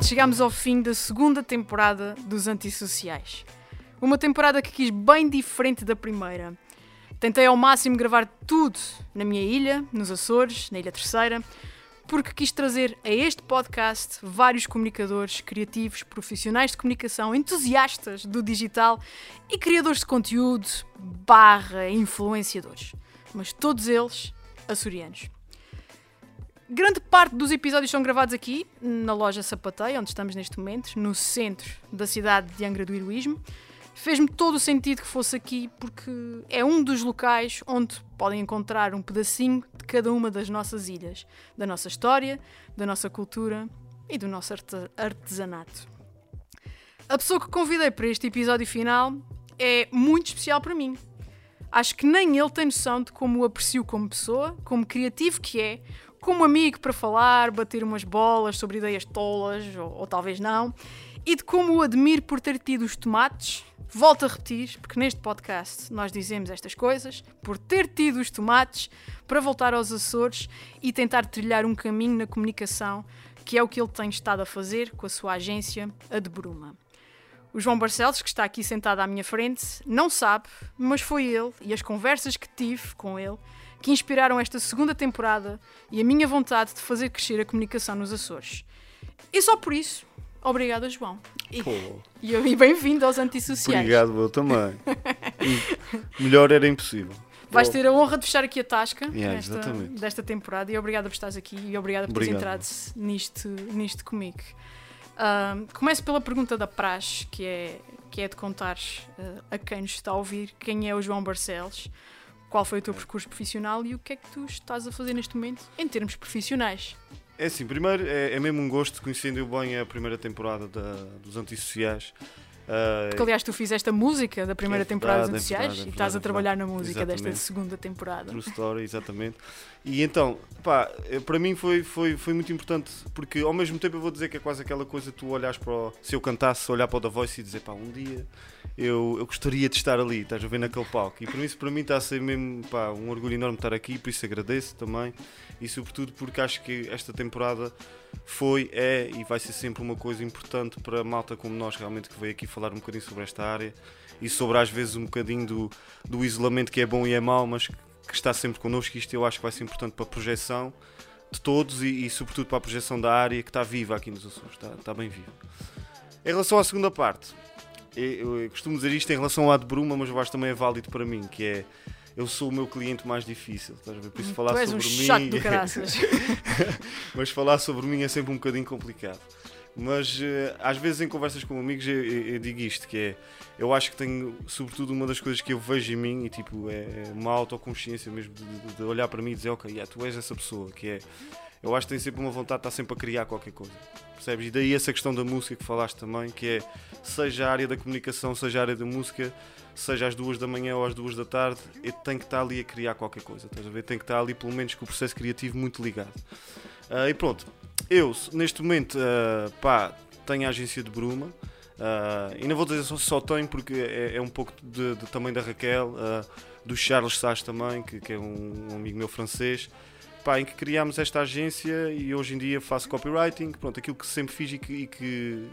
Chegámos ao fim da segunda temporada dos Antissociais. Uma temporada que quis bem diferente da primeira. Tentei ao máximo gravar tudo na minha ilha, nos Açores, na Ilha Terceira, porque quis trazer a este podcast vários comunicadores, criativos, profissionais de comunicação, entusiastas do digital e criadores de conteúdo barra influenciadores. Mas todos eles açorianos. Grande parte dos episódios são gravados aqui, na loja Sapateia, onde estamos neste momento, no centro da cidade de Angra do Heroísmo. Fez-me todo o sentido que fosse aqui, porque é um dos locais onde podem encontrar um pedacinho de cada uma das nossas ilhas, da nossa história, da nossa cultura e do nosso arte- artesanato. A pessoa que convidei para este episódio final é muito especial para mim. Acho que nem ele tem noção de como o aprecio como pessoa, como criativo que é, como amigo para falar, bater umas bolas sobre ideias tolas, ou, ou talvez não, e de como o admiro por ter tido os tomates. Volto a repetir, porque neste podcast nós dizemos estas coisas, por ter tido os tomates para voltar aos Açores e tentar trilhar um caminho na comunicação, que é o que ele tem estado a fazer com a sua agência, a de Bruma. O João Barcelos, que está aqui sentado à minha frente, não sabe, mas foi ele e as conversas que tive com ele que inspiraram esta segunda temporada e a minha vontade de fazer crescer a comunicação nos Açores. E só por isso, obrigada, João. E, e, e bem-vindo aos Antissociais. obrigado, eu também. Melhor era impossível. Vais ter a honra de fechar aqui a tasca Yeah, nesta- desta temporada e obrigada por estares aqui e obrigada por teres entrado nisto, nisto comigo. Ahm, começo pela pergunta da praxe, que é, que é de contares ah, a quem nos está a ouvir quem é o João Barcelos, qual foi o teu percurso profissional e o que é que tu estás a fazer neste momento em termos profissionais. É assim, primeiro é, é mesmo um gosto, conhecendo bem a primeira temporada da- dos Antissociais. Ah, Porque, aliás, tu fizeste a música da primeira É temporada dos verdade, é verdade, e estás a é trabalhar na música desta Exatamente. segunda temporada. True Story, exatamente. E então, pá, eh, para mim foi, foi, foi muito importante, porque ao mesmo tempo eu vou dizer que é quase aquela coisa tu olhas para o, se eu cantasse, olhar para o The Voice e dizer, pá, um dia eu, eu gostaria de estar ali, estás a ver naquele palco. E por isso, para mim, está a ser mesmo, pá, um orgulho enorme estar aqui, por isso agradeço também. E sobretudo porque acho que esta temporada foi, é e vai ser sempre uma coisa importante para a malta como nós, realmente, que veio aqui falar um bocadinho sobre esta área e sobre às vezes um bocadinho do, do isolamento que é bom e é mau, mas que está sempre connosco. Isto eu acho que vai ser importante para a projeção de todos e, e sobretudo para a projeção da área que está viva aqui nos Açores, está, está bem viva. Em relação à segunda parte, eu, eu costumo dizer isto em relação à de Bruma, mas eu acho também é válido para mim, que é eu sou o meu cliente mais difícil, estás a ver? Por isso falar tu és sobre um mim. chato do caraças. mas falar sobre mim é sempre um bocadinho complicado. Mas eh, às vezes em conversas com amigos eu, eu- eu digo isto, que é eu acho que tenho, sobretudo, uma das coisas que eu vejo em mim e tipo, é uma autoconsciência mesmo de, de- de olhar para mim e dizer, ok, yeah, tu és essa pessoa, que é eu acho que tem sempre uma vontade de estar sempre a criar qualquer coisa. Percebes? E daí essa questão da música que falaste também, que é seja a área da comunicação, seja a área da música, seja às duas da manhã ou às duas da tarde, eu tenho que estar ali a criar qualquer coisa. Estás a ver? Tenho que estar ali pelo menos com o processo criativo muito ligado. Ah, e pronto, eu neste momento ah, pá, tenho a agência de Bruma. ah, e não vou dizer só, só tenho porque é, é um pouco de, de- também da Raquel, do Charles Sás também, que, que é um, um amigo meu francês, pá, em que criámos esta agência e hoje em dia faço copywriting, pronto, aquilo que sempre fiz e que, e que,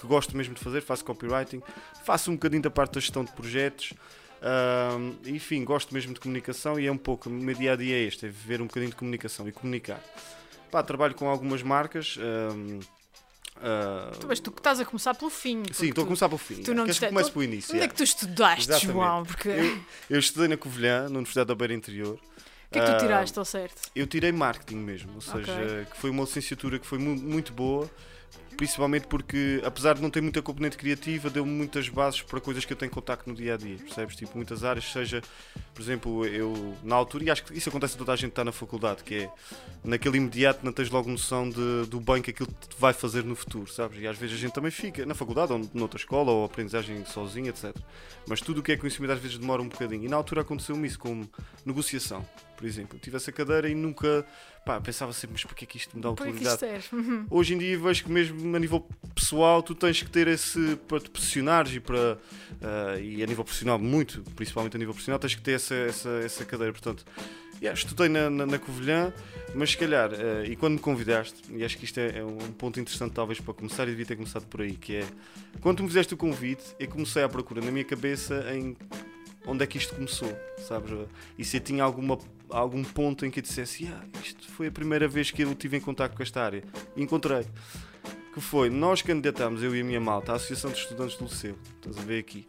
que gosto mesmo de fazer, faço copywriting, faço um bocadinho da parte da gestão de projetos, ahm, enfim, gosto mesmo de comunicação e é um pouco, o meu dia a dia é este, é viver um bocadinho de comunicação e comunicar. Pá, trabalho com algumas marcas. ahm, ah, Tu, mas tu que estás a começar pelo fim. sim, estou a começar pelo fim. tu não Queres que comece pelo início? Onde é que tu estudaste, Exatamente. João? Porque Eu, eu estudei na Covilhã, na Universidade da Beira Interior. o que é que tu Ah, tiraste ao certo? Eu tirei marketing mesmo, ou seja, Ok. que foi uma licenciatura que foi mu- muito boa, principalmente porque, apesar de não ter muita componente criativa, deu-me muitas bases para coisas que eu tenho contacto no dia a dia, percebes? Tipo, muitas áreas, seja, por exemplo, eu na altura, e acho que isso acontece a toda a gente que está na faculdade, que é naquele imediato não tens logo noção de- do bem que aquilo te vai fazer no futuro, sabes? E às vezes a gente também fica na faculdade ou noutra escola ou aprendizagem sozinha, etc. Mas tudo o que é conhecimento às vezes demora um bocadinho. E na altura aconteceu-me isso com negociação, por exemplo. Eu tive essa cadeira e nunca pá, pensava sempre, mas porquê que isto me dá utilidade? é? Uhum. Hoje em dia vejo que mesmo a nível pessoal tu tens que ter esse para te posicionares e para ah, e a nível profissional muito, principalmente a nível profissional, tens que ter essa, essa, essa cadeira. Portanto, yeah, estudei na, na, na Covilhã, mas se calhar, ah, e quando me convidaste, e acho que isto é, é um ponto interessante talvez para começar, e devia ter começado por aí, que é quando tu me fizeste o convite, eu comecei à procura na minha cabeça em onde é que isto começou, sabes? E se eu tinha alguma, algum ponto em que eu dissesse, ah, isto foi a primeira vez que eu tive em contato com esta área. E encontrei. Que foi, nós candidatámos, eu e a minha malta, à Associação de Estudantes do Liceu. Estás a ver aqui.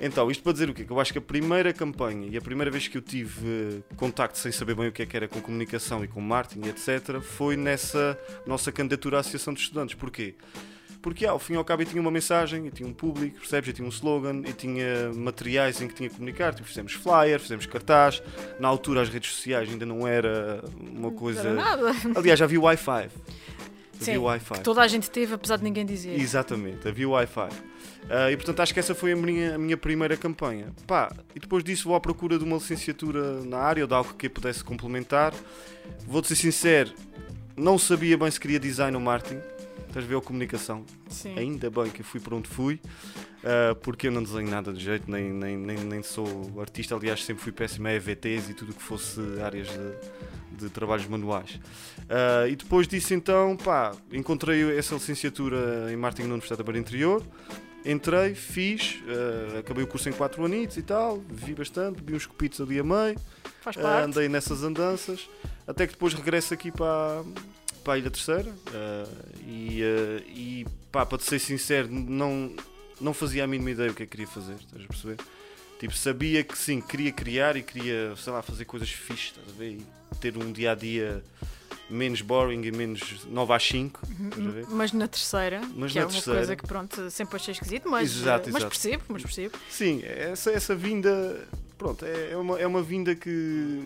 Então, isto para dizer o quê? Que eu acho que a primeira campanha e a primeira vez que eu tive eh, contacto sem saber bem o que é que era com comunicação e com marketing, etc., foi nessa nossa candidatura à Associação de Estudantes. Porquê? Porque ao fim e ao cabo eu tinha uma mensagem, eu tinha um público, percebes? Eu tinha um slogan, eu tinha materiais em que tinha que comunicar, tipo, fizemos flyer, fizemos cartaz. Na altura as redes sociais ainda não era uma coisa. Era nada. Aliás, já havia Wi-Fi. Sim, Havia Wi-Fi. toda a gente teve, apesar de ninguém dizer. Exatamente, havia Wi-Fi. Ah, e portanto acho que essa foi a minha, a minha primeira campanha. Pá, e depois disso vou à procura de uma licenciatura na área ou de algo que eu pudesse complementar. Vou-te ser sincero, não sabia bem se queria design ou marketing. Estás a ver ou comunicação? Sim. Ainda bem que fui para onde fui, ah, porque eu não desenho nada de jeito, nem, nem, nem, nem sou artista. Aliás, sempre fui péssimo a EVTs e tudo o que fosse áreas de, de trabalhos manuais. Ah, e depois disso, então, pá, encontrei essa licenciatura em marketing na Universidade da Beira Interior. Entrei, fiz, ah, acabei o curso em 4 anitos e tal, vi bastante, vi uns copitos ali a meio. Andei nessas andanças até que depois regresso aqui para, para a Ilha Terceira ah, e, ah, e pá, para te ser sincero, não, não fazia a mínima ideia o que é que queria fazer, estás a perceber? Tipo, sabia que sim, queria criar e queria, sei lá, fazer coisas fixes, estás a ver? E ter um dia a dia menos boring e menos 9 às 5, estás a ver? Mas na terceira, Mas que na é uma terceira- coisa que pronto, sempre achei esquisito, mas, Exato, eh, mas exato. percebo, mas percebo. Sim, essa, essa vinda, pronto, é, é uma, é uma vinda que-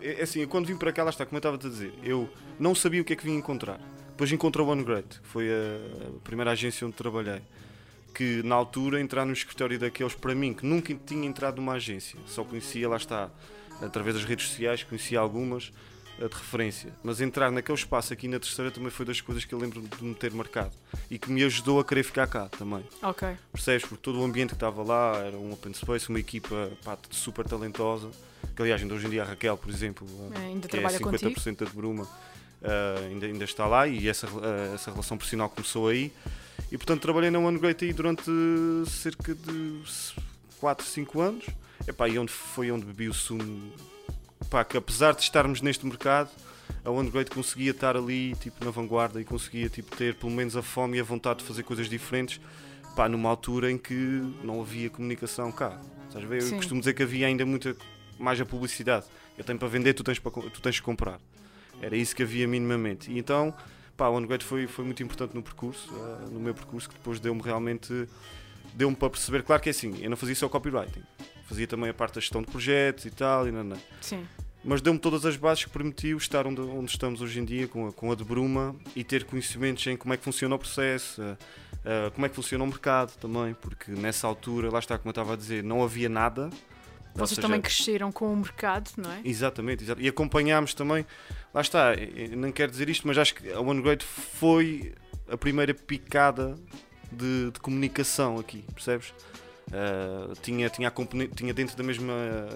é assim, eu quando vim para cá, lá está, como eu estava a dizer, eu não sabia o que é que vim encontrar. Depois encontrei o OneGreat, que foi a, a primeira agência onde trabalhei, que na altura entrar no escritório daqueles, para mim, que nunca tinha entrado numa agência, só conhecia, lá está, através das redes sociais, conhecia algumas eh, de referência, mas entrar naquele espaço aqui na terceira também foi das coisas que eu lembro de me ter marcado e que me ajudou a querer ficar cá também. Ok. Percebes? Porque todo o ambiente que estava lá era um open space, uma equipa pá, super talentosa. Que aliás, ainda hoje em dia a Raquel, por exemplo, É, ainda que é trabalha 50% contigo. da de Bruma, ah, ainda, ainda está lá e essa, ah, essa relação profissional começou aí. E portanto trabalhei na One Great aí durante cerca de 4, 5 anos. Epá, e onde foi onde bebi o sumo. Pá, que apesar de estarmos neste mercado, a One Great conseguia estar ali tipo, na vanguarda e conseguia tipo, ter pelo menos a fome e a vontade de fazer coisas diferentes pá, numa altura em que não havia comunicação cá. Estás a ver? Eu costumo dizer que havia ainda muita mais a publicidade. Eu tenho para vender, tu tens, para, tu tens que comprar. Era isso que havia minimamente. E então, pá, o OneGrade foi, foi muito importante no percurso, ah, no meu percurso, que depois deu-me realmente, deu-me para perceber, claro que é assim, eu não fazia só copywriting, fazia também a parte da gestão de projetos e tal, e não, não. Sim. Mas deu-me todas as bases que permitiu estar onde, onde estamos hoje em dia, com a, com a de Bruma, e ter conhecimentos em como é que funciona o processo, ah, ah, como é que funciona o mercado também, porque nessa altura, lá está, como eu estava a dizer, não havia nada. Vocês seja, também cresceram com o mercado, não é? Exatamente, exato. e acompanhámos também, lá está, não quero dizer isto, mas acho que a OneGrade foi a primeira picada de, de comunicação aqui, percebes? Ah, tinha, tinha, tinha dentro da mesma,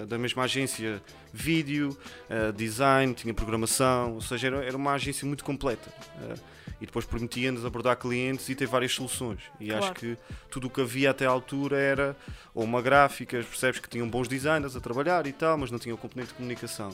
da mesma agência vídeo, ah, design, tinha programação, ou seja, era, era uma agência muito completa. Ah, e depois permitia-nos abordar clientes e ter várias soluções. E Claro. acho que tudo o que havia até à altura era ou uma gráfica, percebes que tinham bons designers a trabalhar e tal, mas não tinham componente de comunicação.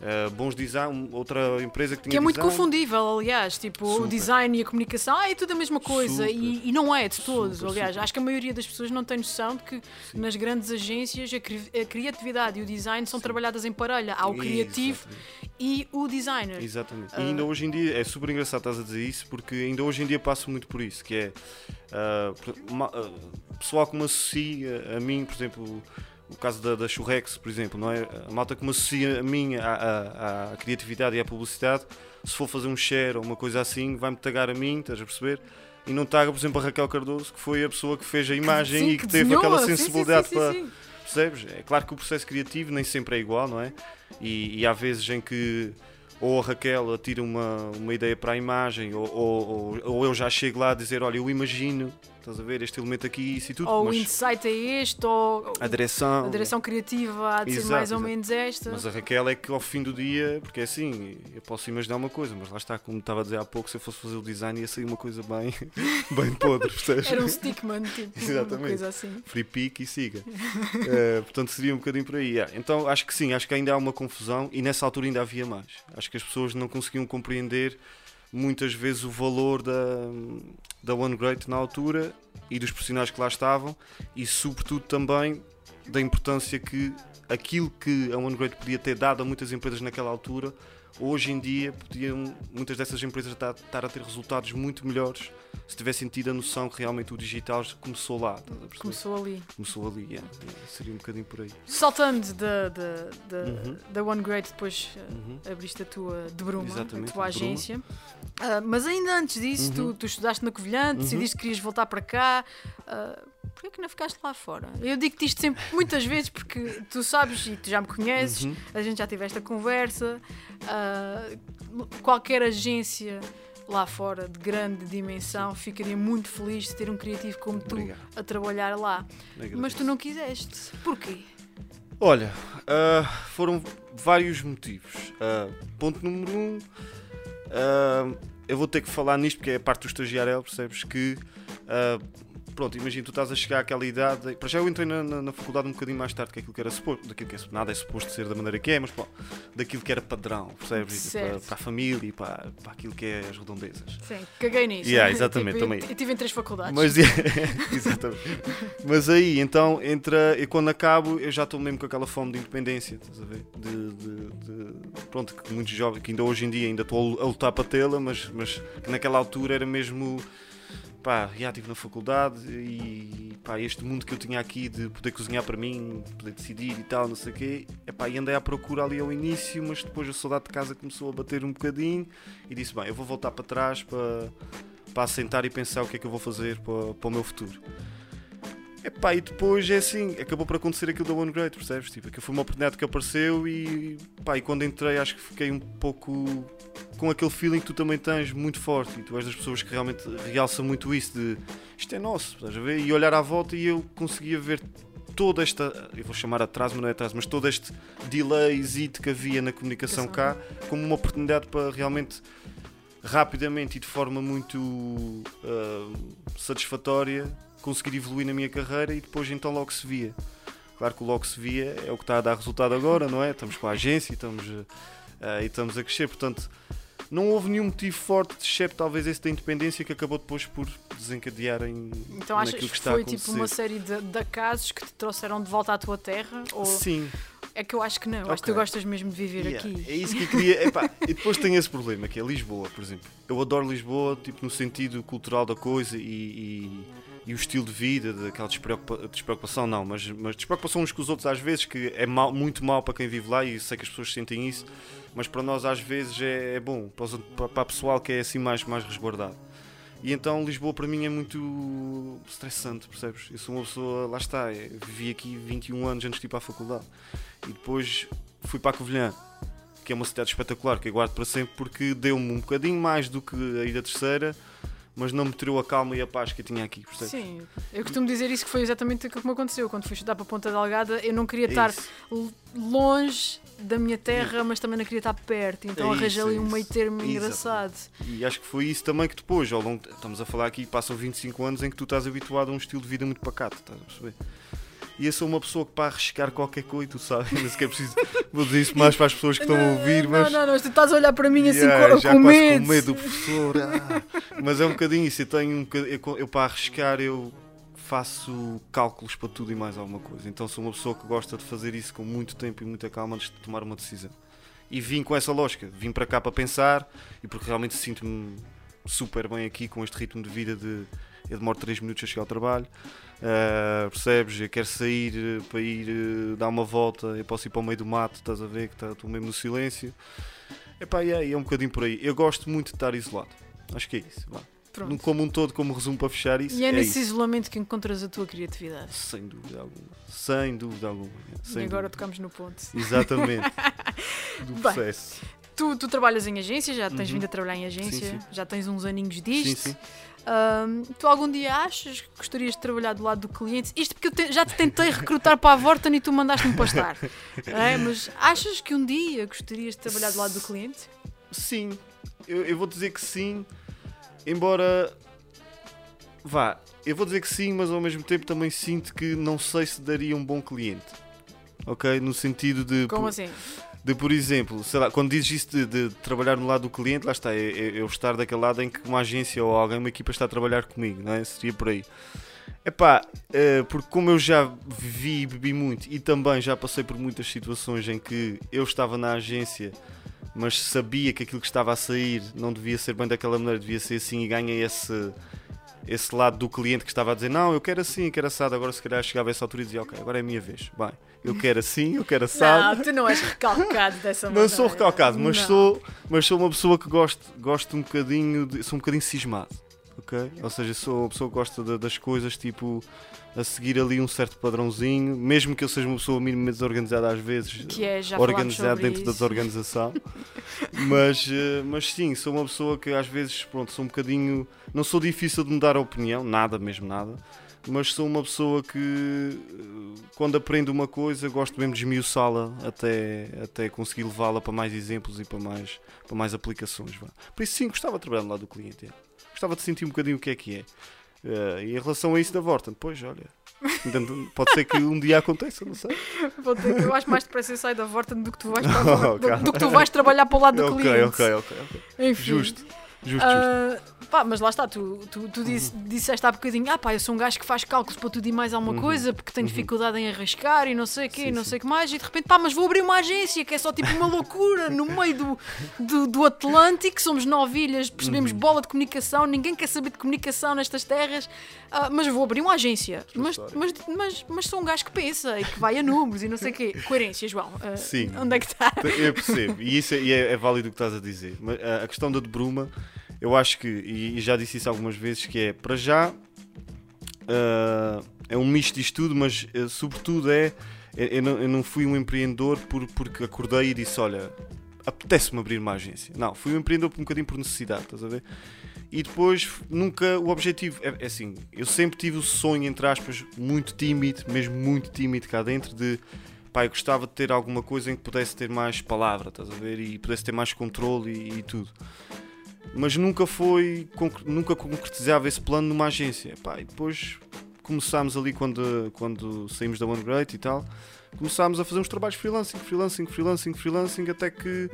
Uh, bons design, outra empresa que tinha Que é muito design, confundível, aliás, tipo, o Super. design e a comunicação, ah, é tudo a mesma coisa, e, e não é de todo. Super, aliás, super. acho que a maioria das pessoas não tem noção de que nas grandes agências a, cri- a criatividade e o design são trabalhados em parelha. Há o criativo Exatamente. e o designer. Exatamente. Ah. E ainda hoje em dia é super engraçado estás a dizer isso, porque ainda hoje em dia passo muito por isso, que é ah, por- ma- ah, pessoal que me associa a mim, por exemplo, o caso da, da Churrex, por exemplo, não é? A malta que me associa a mim à, à- à criatividade e à publicidade, se for fazer um share ou uma coisa assim, vai-me tagar a mim, estás a perceber? E não taga, por exemplo, a Raquel Cardoso, que foi a pessoa que fez a imagem Sim, e que, teve desenhou, aquela sensibilidade sim, sim, para. Percebes? É claro que o processo criativo nem sempre é igual, não é? E, e há vezes em que ou a Raquel tira uma, uma ideia para a imagem, ou, ou, ou eu já chego lá a dizer, olha, eu imagino, estás a ver, este elemento aqui, isso e tudo. Ou o mas insight é este, ou a direção. a direção criativa há de ser Exato, mais ou exato. menos esta. Mas a Raquel é que ao fim do dia, porque é assim, eu posso imaginar uma coisa, mas lá está, como estava a dizer há pouco, se eu fosse fazer o design ia sair uma coisa bem, bem podre? Era um stickman, tipo, uma Exatamente. coisa assim. Free pick e siga. Eh, portanto, seria um bocadinho por aí. yeah. Então, acho que sim, acho que ainda há uma confusão e nessa altura ainda havia mais. Acho que as pessoas não conseguiam compreender muitas vezes o valor da, da One Great na altura e dos profissionais que lá estavam e, sobretudo, também da importância que aquilo que a One Great podia ter dado a muitas empresas naquela altura, hoje em dia podiam muitas dessas empresas estar, a ter resultados muito melhores se tivessem tido a noção que realmente o digital começou lá. Começou ali. Começou ali, yeah, yeah, seria um bocadinho por aí. Saltando da, da, da, Uhum. da One Great, depois uh, Uhum. abriste a tua de Bruma, Exatamente, a tua agência. Ah, mas ainda antes disso, tu, Uhum. tu estudaste na Covilhã, decidiste que querias voltar para cá. Uh, Porquê que não ficaste lá fora? Eu digo-te isto sempre muitas vezes porque tu sabes e tu já me conheces, Uhum. a gente já tive esta conversa. ah, qualquer agência lá fora de grande dimensão ficaria muito feliz de ter um criativo como tu Obrigado. a trabalhar lá. Mas tu não quiseste. Porquê? Olha, ah, foram vários motivos. Ah, ponto número um, ah, eu vou ter que falar nisto porque é a parte do estagiário, percebes? Que, pronto, imagina, tu estás a chegar àquela idade. Para já eu entrei na, na- na faculdade um bocadinho mais tarde que aquilo que era suposto. Daquilo que é, nada é suposto ser da maneira que é, mas pô, daquilo que era padrão, percebes? Para, para a família e para, para aquilo que é as redondezas. Sim, caguei nisso. Yeah, exatamente, Tipo, também. Eu tive em três faculdades. Mas, exatamente. Mas aí, então, entra, e quando acabo, eu já estou mesmo com aquela fome de independência, estás a ver? De, de- de- pronto, que muitos jovens, que ainda hoje em dia ainda estou a lutar para tê-la, mas, mas que naquela altura era mesmo, pá, já estive na faculdade e, pá, este mundo que eu tinha aqui de poder cozinhar para mim, poder decidir e tal, não sei o quê, epá, e andei à procura ali ao início, mas depois a saudade de casa começou a bater um bocadinho e disse, bem, eu vou voltar para trás para para assentar e pensar o que é que eu vou fazer para, para o meu futuro. Epá, e depois é assim, acabou por acontecer aquilo da One Great, percebes? Tipo, que foi uma oportunidade que apareceu e, pá, e quando entrei acho que fiquei um pouco com aquele feeling que tu também tens muito forte e tu és das pessoas que realmente realçam muito isso de isto é nosso, estás a ver? E olhar à volta e eu conseguia ver toda esta, eu vou chamar atraso, mas não é atraso, mas todo este delay que havia na comunicação cá como uma oportunidade para realmente rapidamente e de forma muito ah, satisfatória conseguir evoluir na minha carreira e depois então logo se via. Claro que o logo se via é o que está a dar resultado agora, não é? Estamos com a agência e estamos, ah, e estamos a crescer, portanto não houve nenhum motivo forte, exceto talvez esse da independência que acabou depois por desencadear em Então achas que está a foi tipo uma série de, de acasos que te trouxeram de volta à tua terra? Ou Sim, é que eu acho que não, eu acho que tu gostas mesmo de viver Yeah, aqui. É isso que eu queria. Epá, e depois tem esse problema, que é Lisboa, por exemplo. Eu adoro Lisboa, tipo, no sentido cultural da coisa e, e, e o estilo de vida, daquela despreocupa- despreocupação, não, mas, mas despreocupação uns com os outros às vezes, que é mau- muito mal para quem vive lá e sei que as pessoas sentem isso, mas para nós às vezes é, é bom, para, os para, pessoal que é assim mais, mais resguardado. E então Lisboa para mim é muito estressante, percebes? Eu sou uma pessoa, lá está, é, vivi aqui 21 anos antes de ir para a faculdade. E depois fui para a Covilhã, que é uma cidade espetacular, que eu guardo para sempre, porque deu-me um bocadinho mais do que a Ilha Terceira, mas não me tirou a calma e a paz que eu tinha aqui, percebes? Sim, eu costumo dizer isso que foi exatamente aquilo que me aconteceu. Quando fui estudar para a Ponta Delgada, eu não queria É estar longe da minha terra, mas também não queria estar perto. Então É arranjei ali é um meio termo engraçado. E acho que foi isso também que depois, ao longo, estamos a falar aqui, passam 25 anos em que tu estás habituado a um estilo de vida muito pacato, estás a perceber? E eu sou uma pessoa que para arriscar qualquer coisa, tu sabes, nem sequer preciso, vou dizer isso mais para as pessoas que estão a ouvir, não, mas... não, não, tu estás a olhar para mim assim Yeah, com, já com quase medo. com medo do professor. ah. Mas é um bocadinho isso. Eu tenho um bocadinho, eu, eu para arriscar eu faço cálculos para tudo e mais alguma coisa. Então sou uma pessoa que gosta de fazer isso com muito tempo e muita calma antes de tomar uma decisão. E vim com essa lógica. Vim para cá para pensar e porque realmente sinto-me super bem aqui com este ritmo de vida de eu demoro 3 minutos a chegar ao trabalho. Ah, percebes? Eu quero sair eh, para ir eh, dar uma volta, eu posso ir para o meio do mato, estás a ver que tá- estou mesmo no silêncio. Epá, e é, é um bocadinho por aí. Eu gosto muito de estar isolado. Acho que é isso. vá. Pronto. Como um todo, como resumo para fechar isso, E é, é, nesse isso. isolamento que encontras a tua criatividade. Sem dúvida alguma. Sem dúvida alguma. e Sem agora dúvida. tocamos no ponto. Exatamente. Do Bem. processo. tu, tu trabalhas em agência, já tens vindo a trabalhar em agência, Uhum. sim. já tens uns aninhos disto. Sim, sim. Ahm, tu algum dia achas que gostarias de trabalhar do lado do cliente? Isto porque eu te- já te tentei recrutar para a Vorten e tu mandaste-me pastar. É, mas achas que um dia gostarias de trabalhar do lado do cliente? Sim, eu, eu vou dizer que sim, embora vá, eu vou dizer que sim, mas ao mesmo tempo também sinto que não sei se daria um bom cliente. Ok? No sentido de, Como por, assim? de por exemplo, sei lá, quando dizes isso de, de trabalhar no lado do cliente, lá está, é, é eu estar daquele lado em que uma agência ou alguém, uma equipa está a trabalhar comigo, não é? Seria por aí. Epá, eh, porque como eu já vivi e bebi muito e também já passei por muitas situações em que eu estava na agência mas sabia que aquilo que estava a sair não devia ser bem daquela maneira, devia ser assim e ganhei esse, esse lado do cliente que estava a dizer não, eu quero assim, eu quero assado, agora se calhar chegava a essa altura e dizia ok, agora é a minha vez, bem, eu quero assim, eu quero assado. Não, tu não és recalcado dessa maneira. Não sou recalcado, mas Não. sou, mas sou uma pessoa que gosto, gosto um bocadinho, de, sou um bocadinho cismado, ok? Ou seja, sou uma pessoa que gosta de- das coisas tipo a seguir ali um certo padrãozinho, mesmo que eu seja uma pessoa minimamente desorganizada às vezes, Que é, já sobre dentro da isso. desorganização. mas, eh, mas sim, sou uma pessoa que às vezes, pronto, sou um bocadinho. Não sou difícil de mudar a opinião, nada, mesmo nada. Mas sou uma pessoa que, eh, quando aprendo uma coisa, gosto mesmo de esmiuçá-la até, até conseguir levá-la para mais exemplos e para mais, para mais aplicações. vá. Por isso, sim, gostava de trabalhar no lado do cliente. é. Gostava de sentir um bocadinho o que é que é. Eh, e em relação a isso da Vorten, pois, olha, pode ser que um dia aconteça, não sei. Ter eu acho mais depressa eu saio da Vorten do que tu vais, para Vorten- do- do que tu vais trabalhar para o lado do ok, cliente. ok, ok, ok. Enfim. Justo, justo, justo. Ah, pá, mas lá está, tu, tu, tu disse, disseste há bocadinho, ah pá, eu sou um gajo que faz cálculos para tudo e mais alguma coisa, porque tenho dificuldade em arriscar e não sei o quê, Uhum. Sim, não sim. sei o que mais, e de repente, pá, mas vou abrir uma agência que é só tipo uma loucura no meio do, do, do Atlântico, somos nove ilhas, Uhum. percebemos bola de comunicação, ninguém quer saber de comunicação nestas terras, ah, mas vou abrir uma agência. Mas, mas, mas, mas sou um gajo que pensa e que vai a números e não sei o quê. Coerência, João. ah, Sim. Onde é que está? Eu percebo, e isso é, é- é válido o que estás a dizer. Mas a a questão da de Bruma, eu acho que, e, já disse isso algumas vezes, que é para já ah, é um misto disto tudo, mas eh, sobretudo é. Eu, eu não, eu não fui um empreendedor por, porque acordei e disse: Olha, apetece-me abrir uma agência. Não, fui um empreendedor por um bocadinho por necessidade, estás a ver? E depois nunca o objetivo é, é assim, eu sempre tive o sonho, entre aspas, muito tímido, mesmo muito tímido cá dentro, de pá, eu gostava de ter alguma coisa em que pudesse ter mais palavra, estás a ver? E pudesse ter mais controle e, e tudo. Mas nunca foi, nunca concretizava esse plano numa agência. Pá, e depois começámos ali quando, quando saímos da One Great e tal, começámos a fazer uns trabalhos freelancing, freelancing, freelancing, freelancing, até que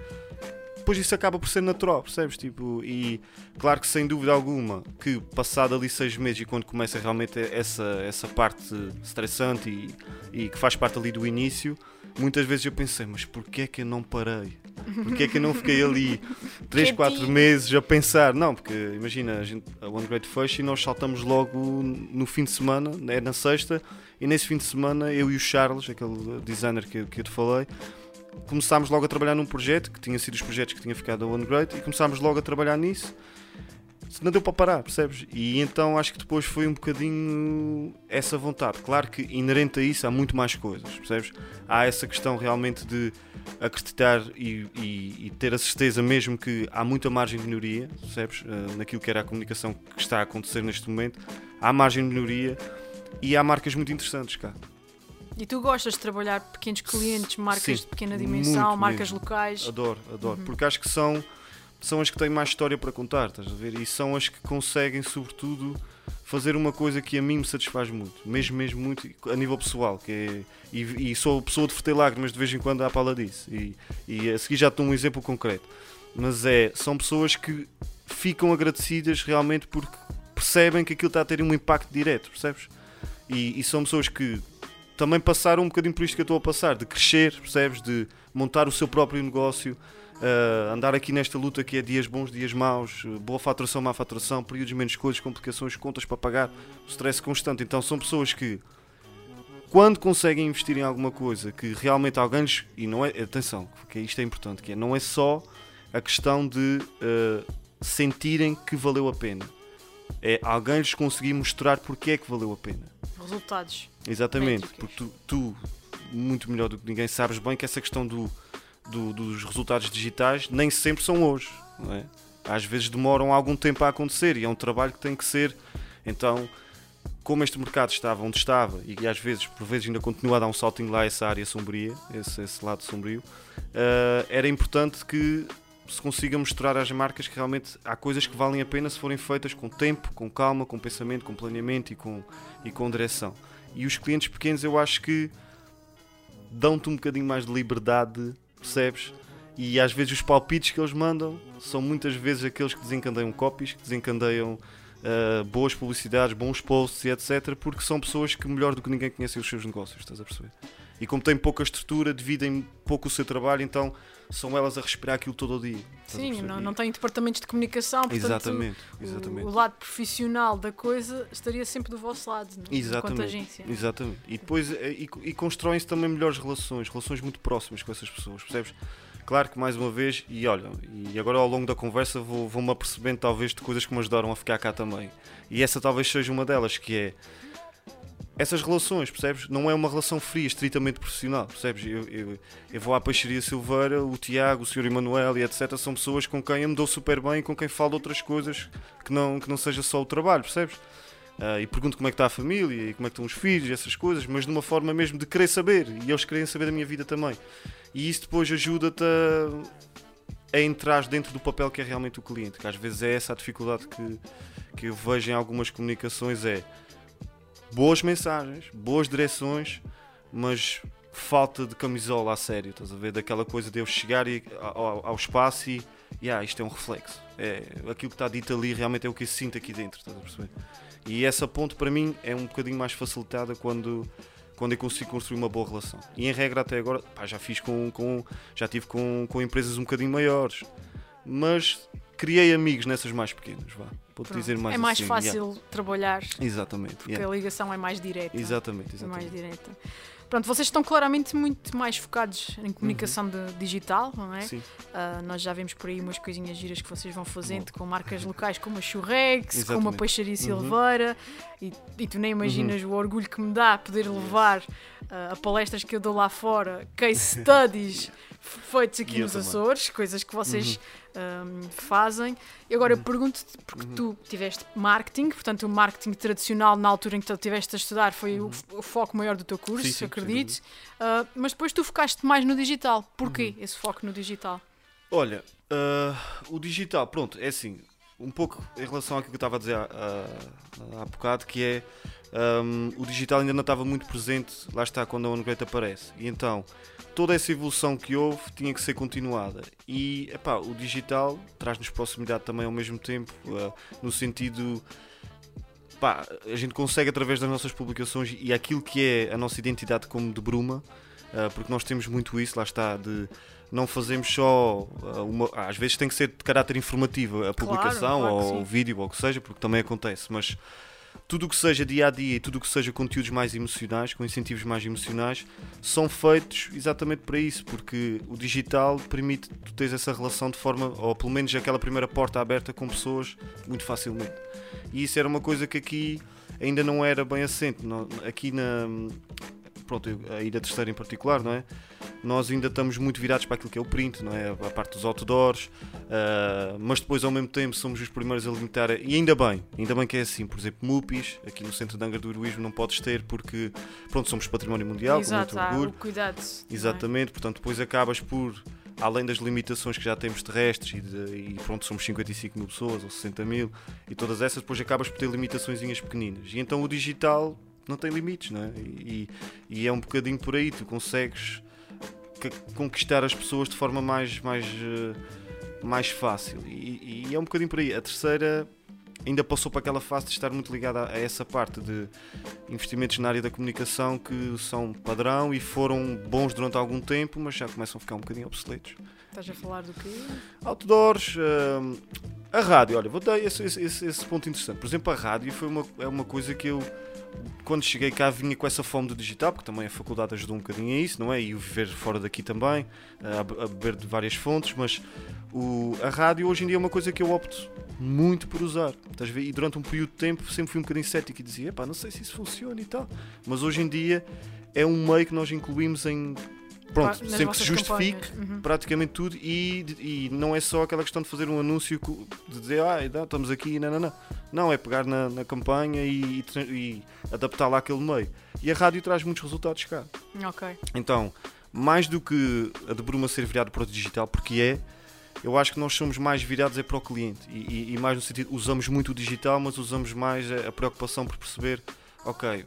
depois isso acaba por ser natural, percebes? Tipo, e claro que sem dúvida alguma que passado ali seis meses e quando começa realmente essa, essa parte estressante e, e que faz parte ali do início, muitas vezes eu pensei, mas porquê é que eu não parei? Porquê é que eu não fiquei ali 3, 4 Quietinho. meses a pensar? Não, porque imagina, a, gente, a One Great fecha e nós saltamos logo no fim de semana, é na sexta, e nesse fim de semana eu e o Charles, aquele designer que, que eu te falei, começámos logo a trabalhar num projeto, que tinha sido os projetos que tinha ficado a One Great, e começámos logo a trabalhar nisso. Não deu para parar, percebes? E então acho que depois foi um bocadinho essa vontade. Claro que inerente a isso há muito mais coisas, percebes? Há essa questão realmente de acreditar e, e- e ter a certeza mesmo que há muita margem de melhoria, percebes? Eh, naquilo que era a comunicação que está a acontecer neste momento. Há margem de melhoria e há marcas muito interessantes cá. E tu gostas de trabalhar pequenos clientes, marcas Sim, de pequena dimensão, marcas mesmo. locais? Adoro, adoro. Porque acho que são, são as que têm mais história para contar, estás a ver? E são as que conseguem, sobretudo, fazer uma coisa que a mim me satisfaz muito, mesmo, mesmo muito, a nível pessoal. Que é, e, e sou pessoa de verter lágrimas de vez em quando à pala disso. E, e a seguir já te dou um exemplo concreto. Mas é, são pessoas que ficam agradecidas realmente porque percebem que aquilo está a ter um impacto direto, percebes? E, e são pessoas que também passaram um bocadinho por isto que eu estou a passar, de crescer, percebes? De montar o seu próprio negócio, ah, andar aqui nesta luta que é dias bons, dias maus, boa faturação, má faturação, períodos menos coisas, complicações, contas para pagar, o stress constante. Então são pessoas que, quando conseguem investir em alguma coisa que realmente alguém lhes. E não é. Atenção, que isto é importante, que é, não é só a questão de ah, sentirem que valeu a pena. É alguém lhes conseguir mostrar porque é que valeu a pena. Resultados. Exatamente, porque tu, tu, muito melhor do que ninguém, sabes bem que essa questão do, do- dos resultados digitais nem sempre são hoje. É? Às vezes demoram algum tempo a acontecer e é um trabalho que tem que ser. Então, como este mercado estava onde estava e às vezes, por vezes, ainda continua a dar um saltinho lá essa área sombria, esse, esse lado sombrio, eh, era importante que se consiga mostrar às marcas que realmente há coisas que valem a pena se forem feitas com tempo, com calma, com pensamento, com planeamento e com, e com direção. E os clientes pequenos eu acho que dão-te um bocadinho mais de liberdade, percebes? E às vezes os palpites que eles mandam são muitas vezes aqueles que desencandeiam copies, que desencandeiam uh, boas publicidades, bons posts e etc. Porque são pessoas que melhor do que ninguém conhecem os seus negócios, estás a perceber? E como têm pouca estrutura, dividem pouco o seu trabalho, então são elas a respirar aquilo todo o dia. Sim, não, não tem departamentos de comunicação, portanto, Exatamente, o- exatamente. O, lado profissional da coisa estaria sempre do vosso lado, não? é? Exatamente. agência. Exatamente. E depois eh, e, e constroem-se também melhores relações, relações muito próximas com essas pessoas, percebes? Claro que mais uma vez, e olha, e agora ao longo da conversa vou- vou-me apercebendo talvez de coisas que me ajudaram a ficar cá também. E essa talvez seja uma delas, que é essas relações, percebes? Não é uma relação fria, estritamente profissional, percebes? Eu, eu, eu vou à Peixaria Silveira, o Tiago, o Sr. Emanuel e etc. São pessoas com quem eu me dou super bem e com quem falo outras coisas que não, que não seja só o trabalho, percebes? Ah, e pergunto como é que está a família e como é que estão os filhos essas coisas, mas de uma forma mesmo de querer saber e eles querem saber da minha vida também. E isso depois ajuda-te a, a entrar dentro do papel que é realmente o cliente, que às vezes é essa a dificuldade que, que eu vejo em algumas comunicações é boas mensagens, boas direções, mas falta de camisola a sério, estás a ver? Daquela coisa de eu chegar e- ao, ao espaço e yeah, isto é um reflexo. É, aquilo que está dito ali realmente é o que eu sinto aqui dentro, estás a perceber? E essa ponte para mim é um bocadinho mais facilitada quando, quando eu consigo construir uma boa relação. E em regra até agora, pá, já fiz com, com já tive com, com empresas um bocadinho maiores, mas criei amigos nessas mais pequenas, vá. Pronto. dizer mais é mais assim, fácil yeah. trabalhar, Exatamente. porque yeah. a ligação é mais direta. Exatamente, É mais exatamente. direta. Pronto, vocês estão claramente muito mais focados em comunicação de- digital, não é? Uhum. Sim, Ah, nós já vemos por aí umas coisinhas giras que vocês vão fazendo com marcas locais como a Churrex, como a Exatamente. Uhum. Peixaria Silveira, e, e tu nem imaginas o orgulho que me dá poder levar ah, a palestras que eu dou lá fora, case studies feitos aqui nos. Açores, coisas que vocês Uhum. ahm, fazem. E agora eu pergunto-te, porque tu tiveste marketing, portanto o marketing tradicional na altura em que tu estiveste a estudar foi o, o foco maior do teu curso, Uhum. Sim, sim, acredito. Ah, mas depois tu focaste mais no digital. Porquê Uhum. esse foco no digital? Olha, ah, o digital, pronto, é assim, um pouco em relação àquilo que eu estava a dizer há, há, há bocado, que é ahm, o digital ainda não estava muito presente, lá está quando a OneGreat aparece. E então, toda essa evolução que houve tinha que ser continuada. E epá, o digital traz-nos proximidade também ao mesmo tempo, ah, no sentido. Pá, a gente consegue através das nossas publicações e aquilo que é a nossa identidade como de Bruma, ah, porque nós temos muito isso, lá está, de não fazemos só ah, uma. Às vezes tem que ser de caráter informativo a publicação claro que ou o vídeo ou o que seja, porque também acontece, mas tudo o que seja dia a dia e tudo o que seja conteúdos mais emocionais, com incentivos mais emocionais, são feitos exatamente para isso, porque o digital permite tu teres essa relação de forma, ou pelo menos aquela primeira porta aberta com pessoas muito facilmente. E isso era uma coisa que aqui ainda não era bem assente. Aqui na. Pronto, a Ilha Terceira em particular, não é? Nós ainda estamos muito virados para aquilo que é o print, não é? A parte dos outdoors, ah, mas depois ao mesmo tempo somos os primeiros a limitar, e ainda bem, ainda bem que é assim, por exemplo, MUPIs, aqui no Centro de Angra do Heroísmo não podes ter porque, pronto, somos património mundial, com Exato, muito há orgulho. o cuidado. é? Exatamente, portanto, depois acabas por, além das limitações que já temos terrestres e, de- e pronto, somos 55 mil pessoas ou 60 mil e todas essas, depois acabas por ter limitações pequeninas. E então o digital não tem limites, não é? E, e é um bocadinho por aí, tu consegues conquistar as pessoas de forma mais, mais, eh, mais fácil. E, e é um bocadinho por aí. A terceira ainda passou para aquela fase de estar muito ligada a, essa parte de investimentos na área da comunicação que são padrão e foram bons durante algum tempo, mas já começam a ficar um bocadinho obsoletos. Estás a falar do quê? Outdoors, hum, a rádio, olha, vou dar esse, esse- esse- esse ponto interessante. Por exemplo, a rádio foi uma, é uma coisa que eu, quando cheguei cá, vinha com essa fome do digital, porque também a faculdade ajudou um bocadinho a isso, não é? E o viver fora daqui também, a, be- a beber de várias fontes, mas o, a rádio hoje em dia é uma coisa que eu opto muito por usar. Estás? E durante um período de tempo sempre fui um bocadinho cético e dizia, pá, não sei se isso funciona e tal. Mas hoje em dia é um meio que nós incluímos em Pronto, nas sempre que se justifique. Uhum. praticamente tudo e, e não é só aquela questão de fazer um anúncio de dizer ah, não, estamos aqui, não, não, não. Não, é pegar na, na campanha e, e tra- e adaptá-la àquele meio. E a rádio traz muitos resultados cá. Ok. Então, mais do que a de Bruma ser virado para o digital, porque é, eu acho que nós somos mais virados é para o cliente. E, e- e mais no sentido, usamos muito o digital, mas usamos mais a, a preocupação por perceber, ok,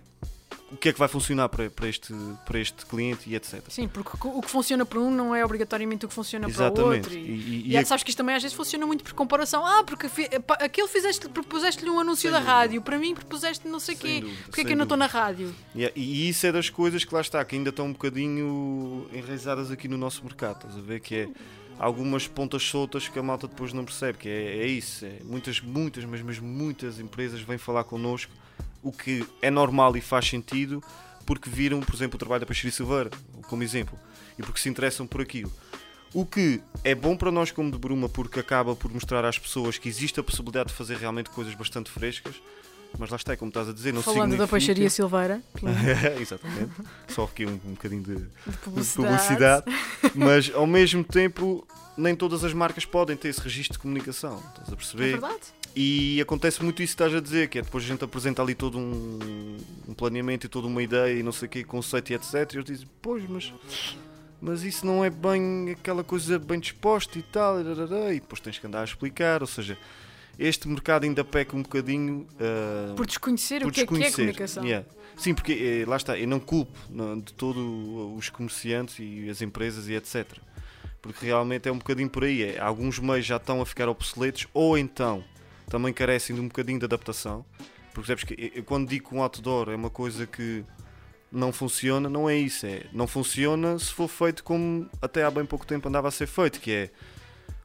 o que é que vai funcionar para, para, este, para este cliente e etc. Sim, porque o- que funciona para um não é obrigatoriamente o que funciona para o Exatamente. outro. E, E, e- e e a- sabes que isto também às vezes funciona muito por comparação. Ah, porque pá, aquele fizeste, propuseste-lhe um anúncio da rádio, para mim propuseste não sei o quê. dúvida, Porque é que eu não estou na rádio? Yeah, E isso é das coisas que lá está, que ainda estão um bocadinho enraizadas aqui no nosso mercado, estás a ver? Que é algumas pontas soltas que a malta depois não percebe, que é, é isso. É, muitas, muitas, mas mesmo muitas empresas vêm falar connosco, o que é normal e faz sentido, porque viram, por exemplo, o trabalho da Peixeira Silveira, como exemplo, e porque se interessam por aquilo. O que é bom para nós como de Bruma, porque acaba por mostrar às pessoas que existe a possibilidade de fazer realmente coisas bastante frescas, mas lá está, é como estás a dizer, não Falando da significa- peixaria Silveira, Exatamente. Só aqui um, um bocadinho de, de de publicidade. publicidade. Mas ao mesmo tempo, nem todas as marcas podem ter esse registro de comunicação. Estás a É perceber? verdade? E acontece muito isso que estás a dizer, que é depois a gente apresenta ali todo um, um planeamento e toda uma ideia e não sei o que, conceito e etc. E eu digo, pois, mas. Mas isso não é bem aquela coisa bem disposta e tal, e, rarará", e depois tens que andar a explicar. Ou seja, este mercado ainda peca um bocadinho ah, Por desconhecer por o que é que é desconhecer. comunicação. Yeah. Sim, porque eh, lá está, eu não culpo não, de todo os comerciantes e as empresas e etc. Porque realmente é um bocadinho por aí. É, alguns meios já estão a ficar obsoletos ou então também carecem de um bocadinho de adaptação. Porque percebes que quando digo que um outdoor é uma coisa que não funciona, não é isso. É, não funciona se for feito como até há bem pouco tempo andava a ser feito, que é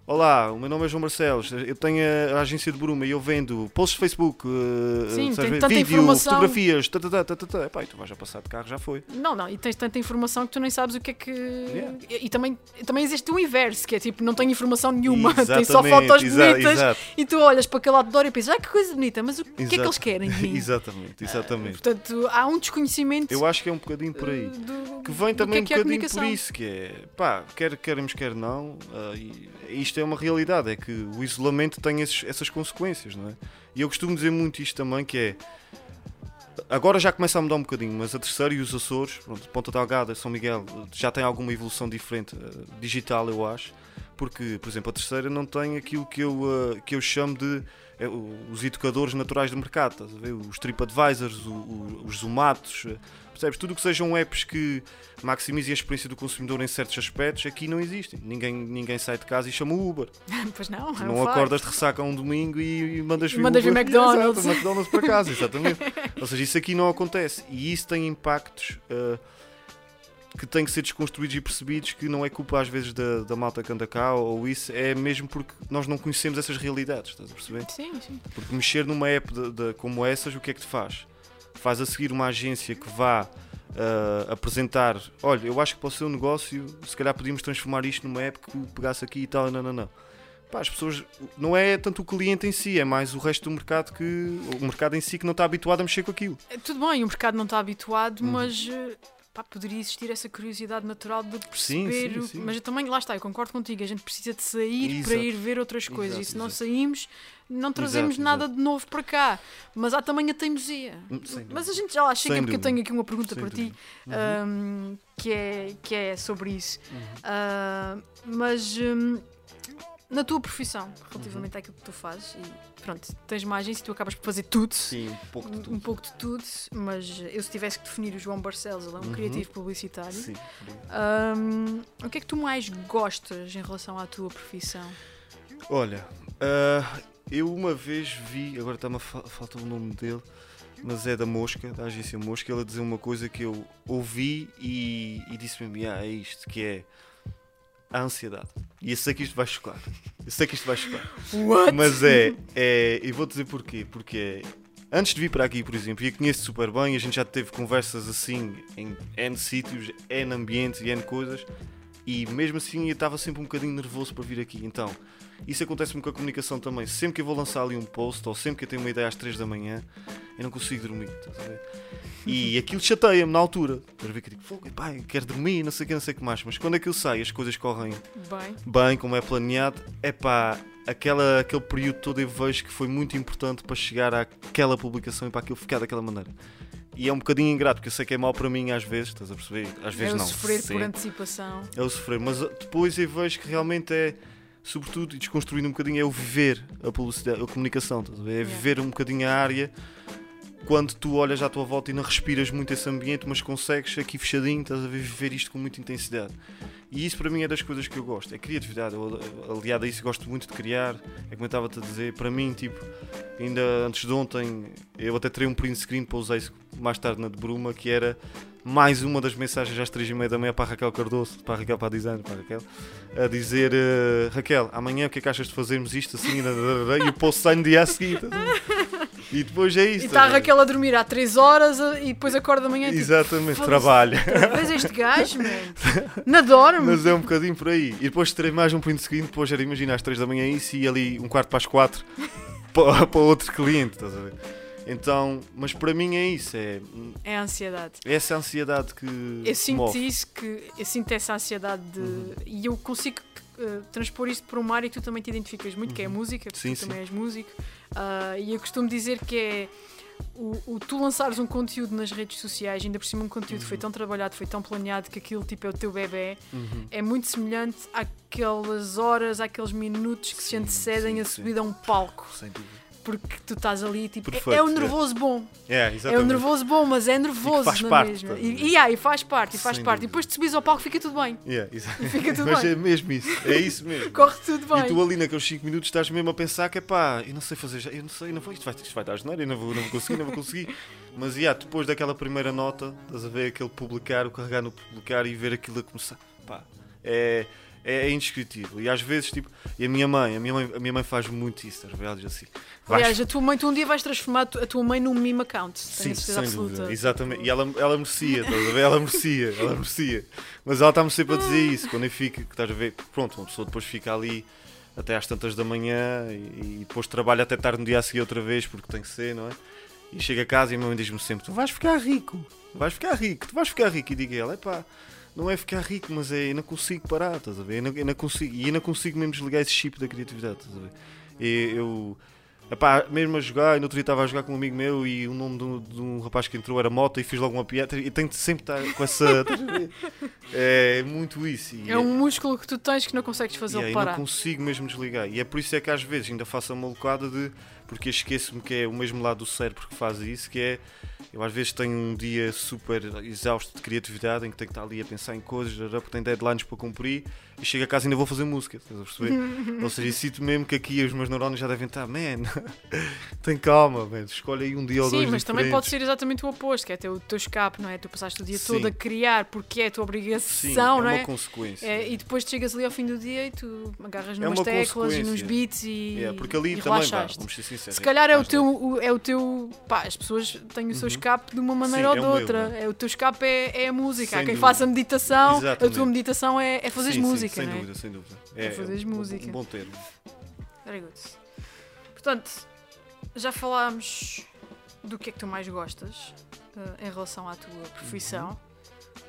Olá, o meu nome é João Barcelos, eu tenho a agência de Bruma e eu vendo posts de Facebook, eh, Sim, sabes vídeo, informação. fotografias, tá, tá, tá, tá, tá, tá. Epá, e tu vais a passar de carro, já foi. Não, não, e tens tanta informação que tu nem sabes o que é que. Yeah. E, e também, também existe o inverso, que é tipo, não tem informação nenhuma, tem só Exatamente, fotos exa- bonitas e tu olhas para aquele outdoor e pensas, ah, que coisa bonita, mas o que é que eles querem de mim? exatamente, exatamente. Portanto, há um desconhecimento Eu acho que é um bocadinho por aí. uh, do, Que vem também que é que é um bocadinho por isso, que é pá, quer queremos, quer não, ah, e isto é uma realidade, é que o isolamento tem esses- essas consequências, não é? E eu costumo dizer muito isto também, que é agora já começa a mudar um bocadinho, mas a terceira e os Açores, pronto, Ponta Delgada, São Miguel, já tem alguma evolução diferente, ah, digital eu acho, porque, por exemplo, a terceira não tem aquilo que eu, ah, que eu chamo de eh, os educadores naturais do mercado? Os TripAdvisors, os Zoomatos, eh, percebes? Tudo o que sejam apps que maximizem a experiência do consumidor em certos aspectos, aqui não existem. Ninguém, ninguém sai de casa e chama o Uber. Pois não, Tu é não acordas de ressaca um domingo e, e mandas vir Mandas vir Uber. McDonald's. Exato, McDonald's para casa, exatamente. Ou seja, isso aqui não acontece. E isso tem impactos eh, que têm que ser desconstruídos e percebidos que não é culpa às vezes da, da malta que anda cá ou isso, é mesmo porque nós não conhecemos essas realidades, estás a perceber? Sim, sim. Porque mexer numa app de- de- como essas, o que é que te faz? Faz a seguir uma agência que vá ah, apresentar: olha, eu acho que para o seu negócio, se calhar podíamos transformar isto numa app que pegasse aqui e tal. Não, não, não. Pá, as pessoas, não é tanto o cliente em si, é mais o resto do mercado que. O mercado em si que não está habituado a mexer com aquilo. É, Tudo bem, o mercado não está habituado, Uhum. mas eh, pá, poderia existir essa curiosidade natural de Sim, perceber. sim, o- sim. Mas eu também, lá está, eu concordo contigo, a gente precisa de sair Exato. para ir ver outras coisas. Exato, e se não exato. saímos, não trazemos nada de novo para cá. Mas há também a teimosia. Hum, dúvida. Mas a gente já lá chega Sem porque eu dúvida. tenho aqui uma pergunta Sem para ti dúvida. hum, que, é, que é sobre isso. Uhum. Ah, mas hum, na tua profissão, Uhum. relativamente àquilo que tu fazes, e pronto, tens uma agência e tu acabas por fazer tudo. Sim, um pouco de Um tudo. pouco de tudo, mas eu se tivesse que definir o João Barcelos, ele é um Uhum. criativo publicitário. Sim. Hum, o que é que tu mais gostas em relação à tua profissão? Olha, ah, eu uma vez vi, agora está-me a fa- falta o nome dele, mas é da Mosca, da agência Mosca, ele a dizer uma coisa que eu ouvi e, e disse-me, ah, é isto, que é a ansiedade. E eu sei que isto vai chocar. Eu sei que isto vai chocar. What? Mas é, é e vou dizer porquê. Porque é, antes de vir para aqui, por exemplo, e eu conheço super bem, a gente já teve conversas assim em N sítios, N ambientes e N coisas, e mesmo assim eu estava sempre um bocadinho nervoso para vir aqui. Então, isso acontece-me com a comunicação também. Sempre que eu vou lançar ali um post, ou sempre que eu tenho uma ideia às 3 da manhã, eu não consigo dormir. E aquilo chateia-me na altura. Estás a ver que eu digo, fogo, eu quero dormir, não sei o que, não sei o que mais. Mas quando aquilo sai, as coisas correm Bem, bem, como é planeado, é pá, aquela, aquele período todo eu vejo que foi muito importante para chegar àquela publicação e para aquilo ficar daquela maneira. E é um bocadinho ingrato, porque eu sei que é mau para mim às vezes, estás a perceber? Às é vezes o não. sofrer por sempre. antecipação. É o sofrer, mas depois eu vejo que realmente é, sobretudo, e desconstruindo um bocadinho, é o viver a publicidade, a comunicação, estás a ver? É viver um bocadinho a área quando tu olhas à tua volta e não respiras muito esse ambiente, mas consegues aqui fechadinho, estás a ver, viver isto com muita intensidade. E isso para mim é das coisas que eu gosto, é criatividade. Eu, aliado a isso, gosto muito de criar. É como eu estava-te a dizer, para mim, tipo, ainda antes de ontem, eu até terei um print screen para usar isso mais tarde na de Bruma, que era mais uma das mensagens às 3 e meia da manhã para a Raquel Cardoso, para a Raquel, para a designer, para a Raquel, a dizer: eh, Raquel, amanhã o que é que achas de fazermos isto assim? E o post sai no dia a seguir. E depois é E isso. está a ver? Raquel a dormir há 3 horas a- e depois acorda amanhã e tipo, Exatamente, trabalho. outra vez este gajo, man. Não dorme. Mas é um bocadinho por aí. E depois terei mais um print screen, depois era, imagina, às 3 da manhã isso e ali um quarto para as 4 para, para outro cliente, estás a ver? Então, mas para mim é isso, é, É a ansiedade. é essa ansiedade que Eu sinto move. isso, que eu sinto essa ansiedade de. Uhum. E eu consigo eh, transpor isto para uma área que tu também te identificas muito, que é a música, porque Sim, tu sim. também és músico. Ah, e eu costumo dizer que é. O, o tu lançares um conteúdo nas redes sociais, ainda por cima um conteúdo que foi tão trabalhado, foi tão planeado que aquilo tipo é o teu bebê, Uhum. é muito semelhante àquelas horas, àqueles minutos que se Sim, antecedem sim, a subida a um palco, Sem dúvida. Porque tu estás ali tipo. é- Perfeito, é, o é. nervoso bom, É, é o exatamente. nervoso bom, mas é nervoso faz na parte, mesma. tá? E, e, ah, e faz parte, e faz Sem parte. E depois de subires ao palco fica tudo bem. Yeah, exa- Fica tudo Mas bem. é mesmo isso, é isso mesmo. Corre tudo bem. E tu ali naqueles 5 minutos estás mesmo a pensar que é pá, eu não sei fazer, já- eu não sei, não vou, isto vai, isto vai dar geneira, eu não vou, não vou conseguir, não vou conseguir. Mas yeah, depois daquela primeira nota, estás a ver aquele publicar, o carregar no publicar e ver aquilo a começar, pá, é, é, é indescritível. E às vezes, tipo, e a minha mãe, a minha mãe, a minha mãe faz muito isso? Ela diz assim, vais Aliás, a tua mãe, tu um dia vais transformar a tu- a tua mãe num meme account. Sim, sem absoluta. dúvida, exatamente. E ela, ela merecia, estás a ver? Ela merecia, ela merecia. Mas ela está-me sempre a dizer isso, quando eu fico, que estás a ver, pronto, uma pessoa depois fica ali até às tantas da manhã e, e depois trabalha até tarde no dia a seguir outra vez, porque tem que ser, não é? E chega a casa e a minha mãe diz-me sempre: Tu vais ficar rico, vais ficar rico, tu vais ficar rico. E digo a ela: Epá, não é ficar rico, mas é eu não consigo parar, estás a ver? Eu não, eu não consigo, e eu não consigo mesmo desligar esse chip da criatividade, estás a ver? E eu, epá, mesmo a jogar, e no outro dia estava a jogar com um amigo meu e o nome de um, de um rapaz que entrou era Mota e fiz logo uma piada e tenho de sempre estar com essa. estás a ver? é muito isso. E É um músculo que tu tens que não consegues fazer Yeah, ele eu não parar. consigo mesmo desligar. E é por isso é que às vezes ainda faço a malucada de. Porque eu esqueço-me que é o mesmo lado do cérebro que faz isso, que é. Eu às vezes tenho um dia super exausto de criatividade em que tenho que estar ali a pensar em coisas, porque tenho deadlines para cumprir e chego a casa e ainda vou fazer música, estás a perceber? Ou seja, sinto mesmo que aqui os meus neurónios já devem estar, man, tem calma, man, escolhe aí um dia ou Sim, dois. mas também pode diferentes." ser exatamente o oposto, que é ter o teu escape, não é? Tu passaste o dia todo Sim. a criar porque é a tua Sim, obrigação, é não uma é? consequência. É, e depois tu chegas ali ao fim do dia e tu agarras É numas uma teclas e nos beats e, Yeah, porque ali e também, vá, vamos ser sinceros. Se calhar é o mais teu, o- é o teu. Pá, as pessoas têm o seu escape de uma maneira Sim, ou é de meu, outra. não É, o teu escape é, é a música. Há Sem quem dúvida. faça meditação, a Exatamente. tua meditação é, é fazer música, sem é? dúvida, sem dúvida. É fazeres um- música. Um bom termo. Very good. Portanto, já falámos do que é que tu mais gostas eh, em relação à tua profissão. Uhum.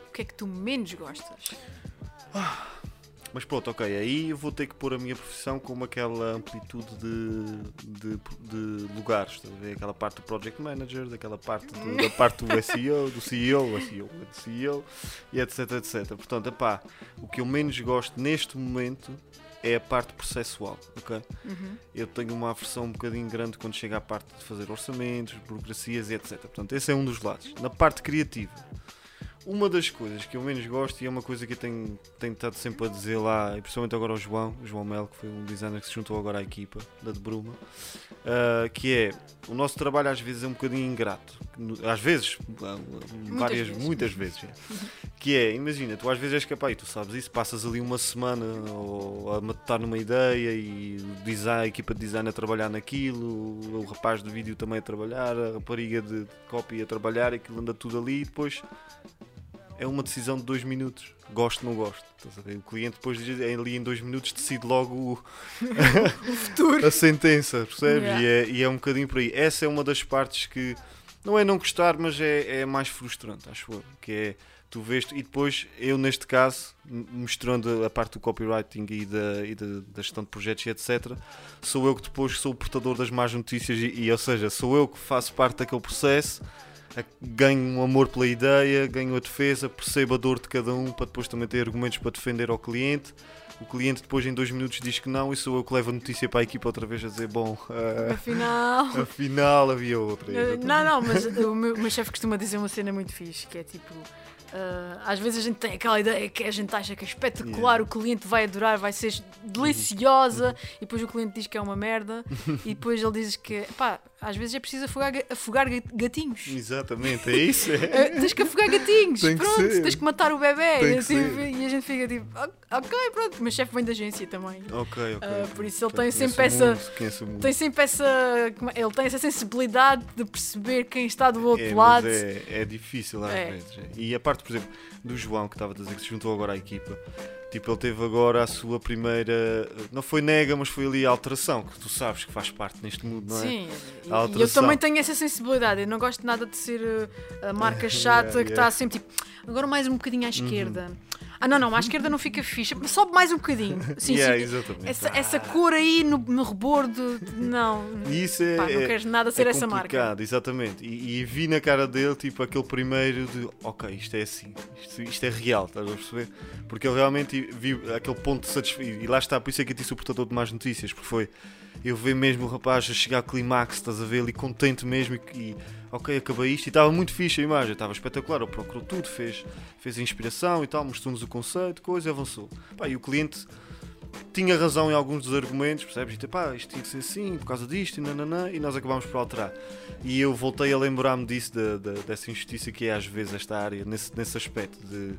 O que é que tu menos gostas? Mas pronto, ok, aí eu vou ter que pôr a minha profissão com aquela amplitude de, de, de lugares, estás a ver? Aquela parte do Project Manager, daquela parte do, da parte do SEO, do CEO, SEO, CEO, e etc, etc. Portanto, epá, o que eu menos gosto neste momento é a parte processual, ok? Uhum. Eu tenho uma aversão um bocadinho grande quando chega à parte de fazer orçamentos, burocracias e etc. Portanto, esse é um dos lados. Na parte criativa, uma das coisas que eu menos gosto, e é uma coisa que eu tenho, tenho estado sempre a dizer lá, e principalmente agora ao João, o João Mel, que foi um designer que se juntou agora à equipa da de Bruma, ah, que é o nosso trabalho às vezes é um bocadinho ingrato. Às vezes, ah, várias, vezes. muitas vezes. é. Que é, imagina, tu às vezes és capaz, e tu sabes isso, passas ali uma semana ou a matutar numa ideia e o design, a equipa de design a trabalhar naquilo, o rapaz do vídeo também a trabalhar, a rapariga de copy a trabalhar, aquilo anda tudo ali e depois é uma decisão de dois minutos. Gosto, não gosto. O cliente depois diz- ali em dois minutos decide logo o- O futuro. a sentença, percebes? Yeah. E, é, e é um bocadinho por aí. Essa é uma das partes que não é não gostar, mas é, é mais frustrante, acho eu. Que é tu vês e depois eu, neste caso, m- misturando a parte do copywriting e da, e da, da gestão de projetos e etc., sou eu que depois sou o portador das más notícias, e, e, ou seja, sou eu que faço parte daquele processo. Ganho um amor pela ideia, ganho a defesa, percebo a dor de cada um para depois também ter argumentos para defender ao cliente. O cliente depois em dois minutos diz que não e sou eu que levo a notícia para a equipa outra vez a dizer bom, ah, Afinal. afinal havia outra. Exatamente. Não, não, mas o meu, meu chefe costuma dizer uma cena muito fixe, que é tipo. ah, às vezes a gente tem aquela ideia que a gente acha que é espetacular, Yeah. o cliente vai adorar, vai ser deliciosa, e depois o cliente diz que é uma merda, e depois ele diz que, pá, às vezes é preciso afogar, ga- afogar ga- gatinhos. Exatamente, é isso. É. Eh, tens que afogar gatinhos, Tem que pronto, ser. tens que matar o bebê. E, que assim, e a gente fica tipo, "Ok, pronto. O meu chefe vem da agência também. Ok, ok. Ok. por isso ele tem sempre essa- mundo. Tem sempre essa. Ele tem essa sensibilidade de perceber quem está do outro É, mas lado. é, é difícil às É. vezes. é. E a parte, por exemplo, do João que estava a dizer que se juntou agora à equipa, tipo, ele teve agora a sua primeira. Não foi nega, mas foi ali a alteração, que tu sabes que faz parte neste mundo, não é? Sim, e- eu também tenho essa sensibilidade. Eu não gosto nada de ser uh, a marca chata Yeah, que yeah. está sempre tipo, agora mais um bocadinho à esquerda. Ah, não, não, à esquerda não fica fixe, sobe mais um bocadinho. Sim, Yeah, sim. exatamente. Essa, essa cor aí no, no rebordo, não. Isso é, Pá, não é- queres nada ser é essa marca. exatamente. E, e vi na cara dele, tipo, aquele primeiro de ok, isto é assim, isto, isto é real, estás a perceber? Porque ele realmente viu aquele ponto de satisfação. E lá está, por isso é que eu disse o portador de más notícias, porque foi eu ver mesmo o rapaz a chegar ao clímax, estás a ver ali contente mesmo e, e, ok, acabei isto e estava muito fixe a imagem, estava espetacular, ele procurou tudo, fez, fez a inspiração e tal, mostrou-nos o conceito, coisa e avançou. Pá, e o cliente tinha razão em alguns dos argumentos, percebes? E tipo, pá, isto tinha que ser assim, por causa disto, e nananã, e nós acabámos por alterar. E eu voltei a lembrar-me disso, da- da- dessa injustiça que é às vezes esta área, nesse, nesse aspecto de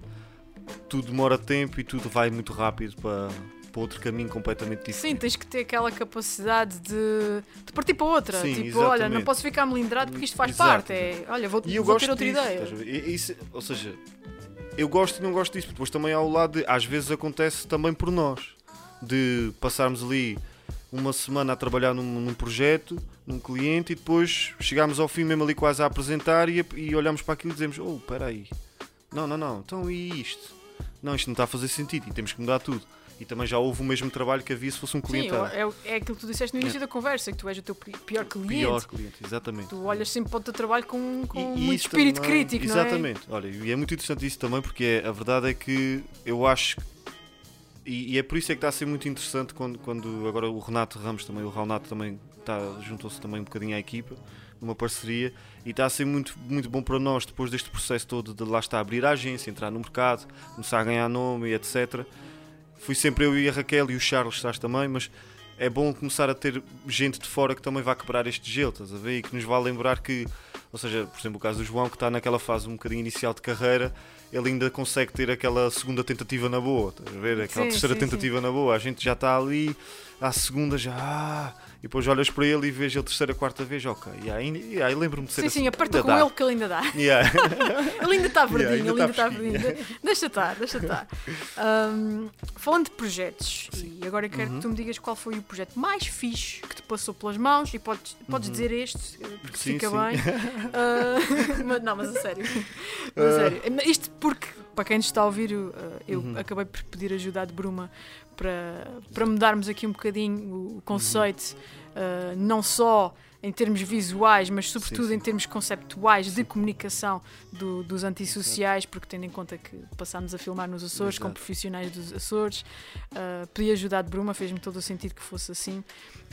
tudo demora tempo e tudo vai muito rápido para, para outro caminho completamente diferente. Sim, tens que ter aquela capacidade de, de partir para outra. Sim, tipo, olha, não exatamente. posso ficar melindrado porque isto faz Exato, parte. É, olha, vou, E eu vou gosto ter outra disso, ideia. isso- ou seja, eu gosto e não gosto disso, depois também há o lado de, às vezes acontece também por nós, de passarmos ali uma semana a trabalhar num, num projeto, num cliente, e depois chegámos ao fim mesmo ali quase a apresentar e, e olhamos para aquilo e dizemos, oh, espera aí, não, não, não, então e isto? Não, isto não está a fazer sentido e temos que mudar tudo. E também já houve o mesmo trabalho que havia se fosse um Sim, cliente a- é, é aquilo que tu disseste no início da conversa, que tu és o teu pi- pior cliente. pior cliente, exatamente. Tu olhas sempre para o teu trabalho com, com E- muito espírito também- crítico, não é? Exatamente. Olha, e é muito interessante isso também, porque é- a verdade é que eu acho. E, e é por isso é que está a ser muito interessante quando, quando agora o Renato Ramos também, o Renato também está, juntou-se também um bocadinho à equipa, numa parceria, e está a ser muito, muito bom para nós depois deste processo todo de lá estar a abrir a agência, entrar no mercado, começar a ganhar nome e etc. Fui sempre eu e a Raquel e o Charles estás também, mas é bom começar a ter gente de fora que também vai quebrar este gelo, estás a ver? E que nos vai lembrar que, ou seja, por exemplo, o caso do João, que está naquela fase um bocadinho inicial de carreira, ele ainda consegue ter aquela segunda tentativa na boa, estás a ver? Aquela Sim, terceira sim, tentativa na boa. A gente já está ali, à segunda já. ah, depois olhas para ele e vês a terceira, quarta vez, ok. E aí, e aí lembro-me de ser Sim, assim. sim, aperta com dá. ele que ele ainda dá. Yeah. Ele ainda está verdinho, ainda ele ainda está verdinho. Deixa estar, deixa estar. Ahm, falando de projetos, e agora quero Uhum. que tu me digas qual foi o projeto mais fixe que te passou pelas mãos e podes, podes dizer este, eh, porque Uhum. Sim, fica sim. bem. Ah, mas, não, mas a sério. Mas a Ah. sério. Isto porque, para quem nos está a ouvir, eu, ah, eu Uhum. acabei por pedir ajuda de Bruma para, para mudarmos aqui um bocadinho o conceito, ah, não só em termos visuais, mas sobretudo sim. em termos conceptuais de comunicação do- dos antissociais, porque tendo em conta que passámos a filmar nos Açores com Exato. profissionais dos Açores, uh, pedi ajuda de Bruma, fez-me todo o sentido que fosse assim,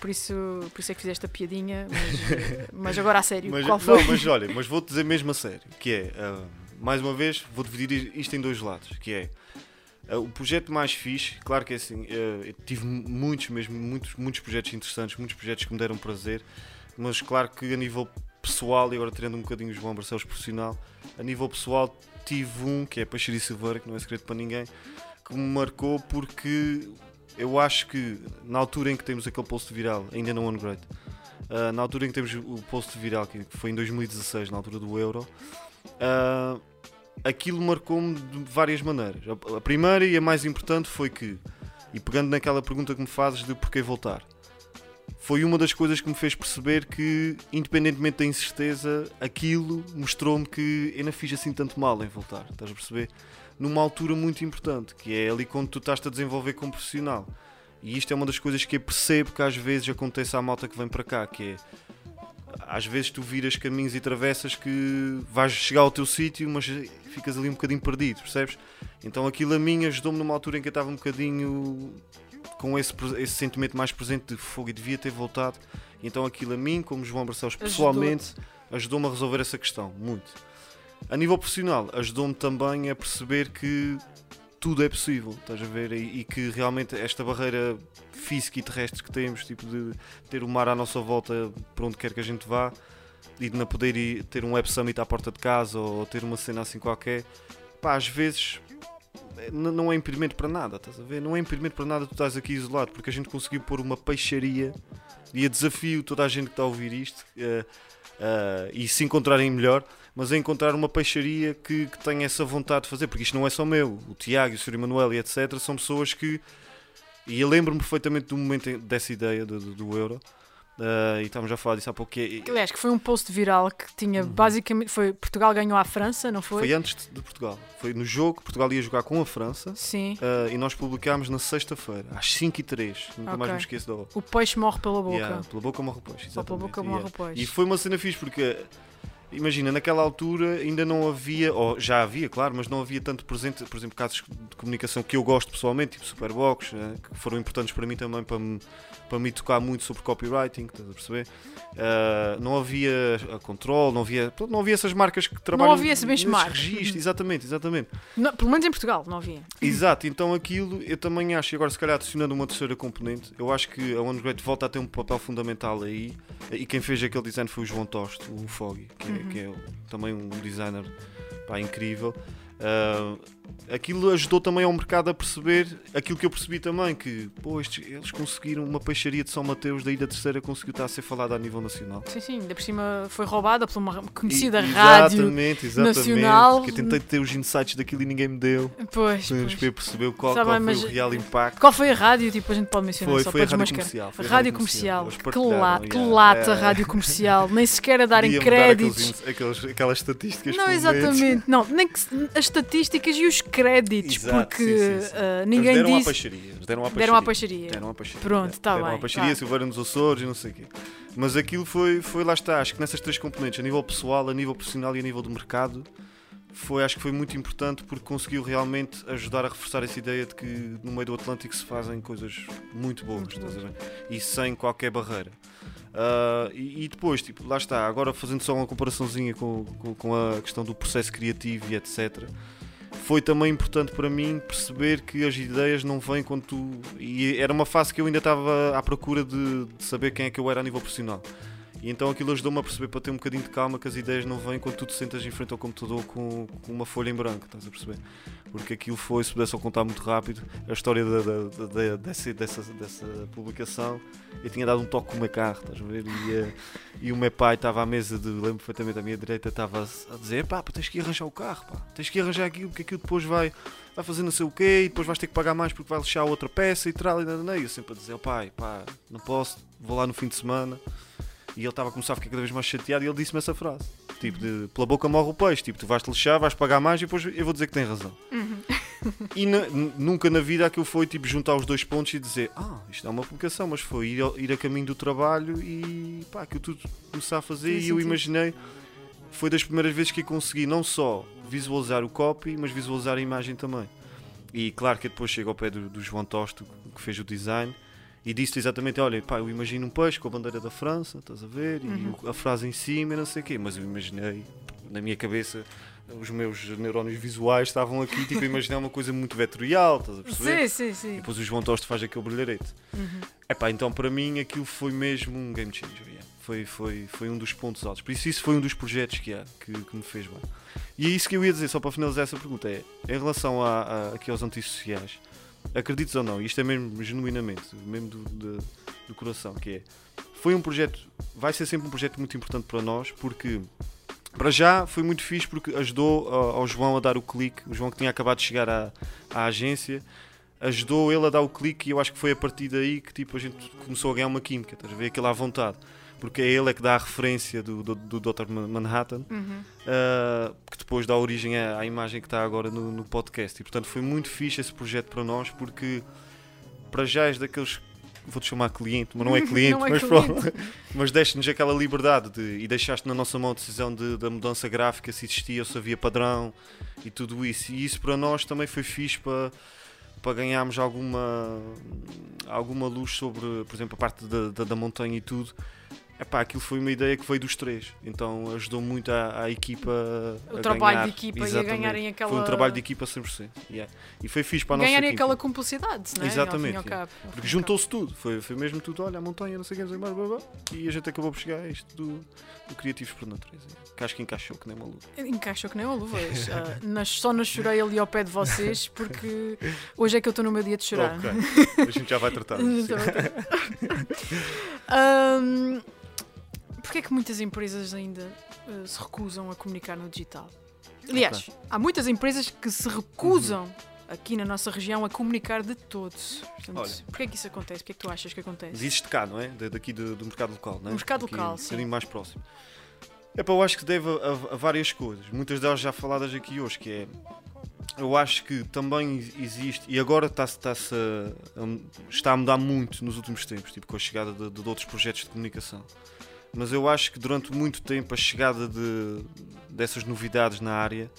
por isso, por isso é que fiz esta piadinha, mas, uh, mas agora a sério, Mas, qual foi? Não, mas olha, mas vou-te dizer mesmo a sério, que é, ah, mais uma vez, vou dividir isto em dois lados, que é ah, o projeto mais fixe, claro que é assim, eu tive muitos mesmo, muitos, muitos projetos interessantes, muitos projetos que me deram prazer, mas claro que a nível pessoal, e agora tirando um bocadinho o João Barcelos profissional, a nível pessoal tive um, que é e Silveira, que não é segredo para ninguém, que me marcou porque eu acho que na altura em que temos aquele post viral, ainda não on great, Uh, na altura em que temos o post viral, que foi em 2016, na altura do Euro, aquilo marcou-me de várias maneiras. A- primeira e a mais importante foi que, e pegando naquela pergunta que me fazes de porquê voltar, foi uma das coisas que me fez perceber que, independentemente da incerteza, aquilo mostrou-me que eu não fiz assim tanto mal em voltar. Estás a perceber? Numa altura muito importante, que é ali quando tu estás-te a desenvolver como profissional. E isto é uma das coisas que eu percebo que às vezes acontece à malta que vem para cá, que é às vezes tu viras caminhos e travessas que vais chegar ao teu sítio, mas ficas ali um bocadinho perdido, percebes? Então aquilo a mim ajudou-me numa altura em que eu estava um bocadinho com esse, esse sentimento mais presente de fogo e devia ter voltado. Então aquilo a mim, como João Barcelos pessoalmente, ajudou-me a resolver essa questão, muito. A nível profissional, ajudou-me também a perceber que tudo é possível, estás a ver? E, e que realmente esta barreira física e terrestre que temos, tipo de ter o mar à nossa volta para onde quer que a gente vá, e de não poder ir, ter um Web Summit à porta de casa ou ter uma cena assim qualquer, pá, às vezes eh, não é impedimento para nada, estás a ver? Não é impedimento para nada tu estás aqui isolado, porque a gente conseguiu pôr uma peixaria e a desafio toda a gente que está a ouvir isto eh, eh, e se encontrarem melhor, mas é encontrar uma peixaria que, que tenha essa vontade de fazer, porque isto não é só meu, o Tiago, o Sr. Emanuel e etc. são pessoas que. E eu lembro-me perfeitamente do momento dessa ideia do, do- do Euro, eh, e estávamos já a falar disso há pouco. que é- Aliás, que foi um post viral que tinha basicamente. Foi Portugal ganhou à França, não foi? Foi antes de Portugal. Foi no jogo que Portugal ia jogar com a França. Sim. eh, e nós publicámos na sexta-feira, às 5h03. Nunca mais Ok. me esqueço da hora. O peixe morre pela boca. Yeah, pela boca morre o peixe. Só pela exatamente, boca yeah. morre o peixe. E foi uma cena fixe porque, imagina, naquela altura ainda não havia, ou já havia, claro, mas não havia tanto presente, por exemplo, casos de comunicação que eu gosto pessoalmente, tipo Superbox, eh, que foram importantes para mim também para me, para me tocar muito sobre copywriting, estás a perceber? Ah, não havia a control, não havia, não havia essas marcas que trabalham havia esse nesse benchmark. registro, exatamente, exatamente. Não, pelo menos em Portugal, não havia. Exato, então aquilo eu também acho, e agora se calhar adicionando uma terceira componente, eu acho que a OneGreat volta a ter um papel fundamental aí, e quem fez aquele design foi o João Tosto, o Foggy, que, é- que é também um designer pá, incrível. Ah, aquilo ajudou também ao mercado a perceber aquilo que eu percebi também, que pô, estes- eles conseguiram uma peixaria de São Mateus da Ilha Terceira conseguiu estar a ser falada a nível nacional. Sim, sim. Ainda por cima foi roubada por uma conhecida E- rádio. exatamente, exatamente, nacional. Que eu tentei ter os insights daquilo e ninguém me deu. Pois, Para pois. perceber qual, Tá qual foi o real impacto. Qual foi a rádio? Tipo, a gente pode mencionar Foi, só foi a para rádio desmascarar. comercial. foi a Rádio comercial. Eles Que, la- que lata, É, rádio comercial. Nem sequer a darem dar créditos. aqueles aqueles- aquelas estatísticas Não, exatamente. Não, nem que as estatísticas e os créditos, Exato, porque sim, sim, sim. Eles ninguém deram à disse. peixaria. Deram à peixaria. Deram à peixaria. Deram à peixaria. Pronto, tá deram bem, à peixaria, tá. Silveira nos Açores e não sei o quê. Mas aquilo foi, foi, lá está, acho que nessas três componentes, a nível pessoal, a nível profissional e a nível do mercado, foi, acho que foi muito importante porque conseguiu realmente ajudar a reforçar essa ideia de que no meio do Atlântico se fazem coisas muito boas, Muito estás a ver? E sem qualquer barreira. Ah, e, e depois, tipo, lá está, agora fazendo só uma comparaçãozinha com, com, com a questão do processo criativo e etc. Foi também importante para mim perceber que as ideias não vêm quando tu. E era uma fase que eu ainda estava à procura de, de saber quem é que eu era a nível profissional. E então aquilo ajudou-me a perceber para ter um bocadinho de calma que as ideias não vêm quando tu te sentas em frente ao computador com, com uma folha em branco, estás a perceber? Porque aquilo foi, se pudesse contar muito rápido, a história da, da- da- dessa, dessa, dessa publicação. Eu tinha dado um toque com o meu carro, estás a ver? E, eh, e o meu pai estava à mesa de, lembro perfeitamente, à minha direita, estava a, dizer: pá, tens que arranjar o carro, pá, tens que arranjar aquilo, porque aquilo depois vai, vai fazer não sei o quê, e depois vais ter que pagar mais porque vai lixar outra peça e tal. E, eu sempre a dizer: pai, pá, não posso, vou lá no fim de semana. E ele estava a começar a ficar cada vez mais chateado e ele disse-me essa frase: tipo, de, pela boca morre o peixe, tipo, tu vais-te lixar, vais pagar mais e depois eu vou dizer que tem razão. E na- nunca na vida aquilo foi tipo juntar os dois pontos e dizer ah, isto é uma publicação, mas foi ir, ao- ir a caminho do trabalho e pá, aquilo tudo começar a fazer Fez e eu sentido. imaginei, foi das primeiras vezes que eu consegui não só visualizar o copy, mas visualizar a imagem também. E claro que depois chego ao pé do, do João Tosto, que fez o design, e disse exatamente, olha, pá, eu imagino um peixe com a bandeira da França, estás a ver, Uhum. e a frase em cima e não sei o quê, mas eu imaginei, na minha cabeça, os meus neurónios visuais estavam aqui, tipo, a imaginar uma coisa muito vetorial, estás a perceber? Sim, sim, E sim. depois o João Tosto faz aquele brilharete. Uhum. Epá, então para mim aquilo foi mesmo um game changer. yeah. Foi, foi, foi um dos pontos altos. Por isso, isso foi um dos projetos que há, que, que me fez bem. E é isso que eu ia dizer, só para finalizar essa pergunta: é em relação a, a- aqui aos antissociais, acredites ou não, isto é mesmo genuinamente, mesmo do, do, do coração, que é. Foi um projeto, vai ser sempre um projeto muito importante para nós, porque Para já foi muito fixe porque ajudou ao, ao João a dar o clique. O João que tinha acabado de chegar à, à agência ajudou ele a dar o clique e eu acho que foi a partir daí que tipo, a gente começou a ganhar uma química, estás a ver aquilo à vontade. Porque é ele é que dá a referência do, do, do Dr. Manhattan, Uhum. uh, que depois dá origem à, à imagem que está agora no, no podcast. E portanto foi muito fixe esse projeto para nós, porque para já és daqueles. Vou-te chamar cliente, mas não é cliente, Não é mas, pronto. mas deste-nos aquela liberdade de, e deixaste na nossa mão a decisão de, da mudança gráfica, se existia ou se havia padrão e tudo isso. E isso para nós também foi fixe para, para ganharmos alguma, alguma luz sobre, por exemplo, a parte da, da, da montanha e tudo. Epá, aquilo foi uma ideia que veio dos três, então ajudou muito à, à equipa O a trabalho ganhar. de equipa e a Exatamente. ganharem aquela. Foi um trabalho de equipa 100%. yeah. E foi fixe para a nossa ganharem equipa. aquela cumplicidade, não é? Exatamente, Ao fim ao yeah. ao Porque juntou-se tudo, foi, foi mesmo tudo, olha, a montanha, não sei o que, não sei mais, blá, blá, e a gente acabou por chegar a isto do, do Criativos por Natureza. Que acho que encaixou, que nem maluco. cabo. Encaixou que nem uma luva. Ah, nas- só não chorei ali ao pé de vocês porque hoje é que eu estou no meu dia de chorar. Ok, a gente já vai tratar. A Porquê é que muitas empresas ainda eh, se recusam a comunicar no digital? Aliás, há muitas empresas que se recusam aqui na nossa região a comunicar de todos. Portanto, Olha. porquê é que isso acontece? Porquê é que tu achas que acontece? Isto de cá, não é? Da- Daqui do, do mercado local, não é? Do mercado Aqui, local, um sim. bocadinho mais próximo. É para eu acho que deve a, a- a várias coisas, muitas delas já faladas aqui hoje, que é eu acho que também existe, e agora está-se a, a- está a mudar muito nos últimos tempos, tipo com a chegada de, de outros projetos de comunicação. Mas eu acho que durante muito tempo a chegada de, dessas novidades na área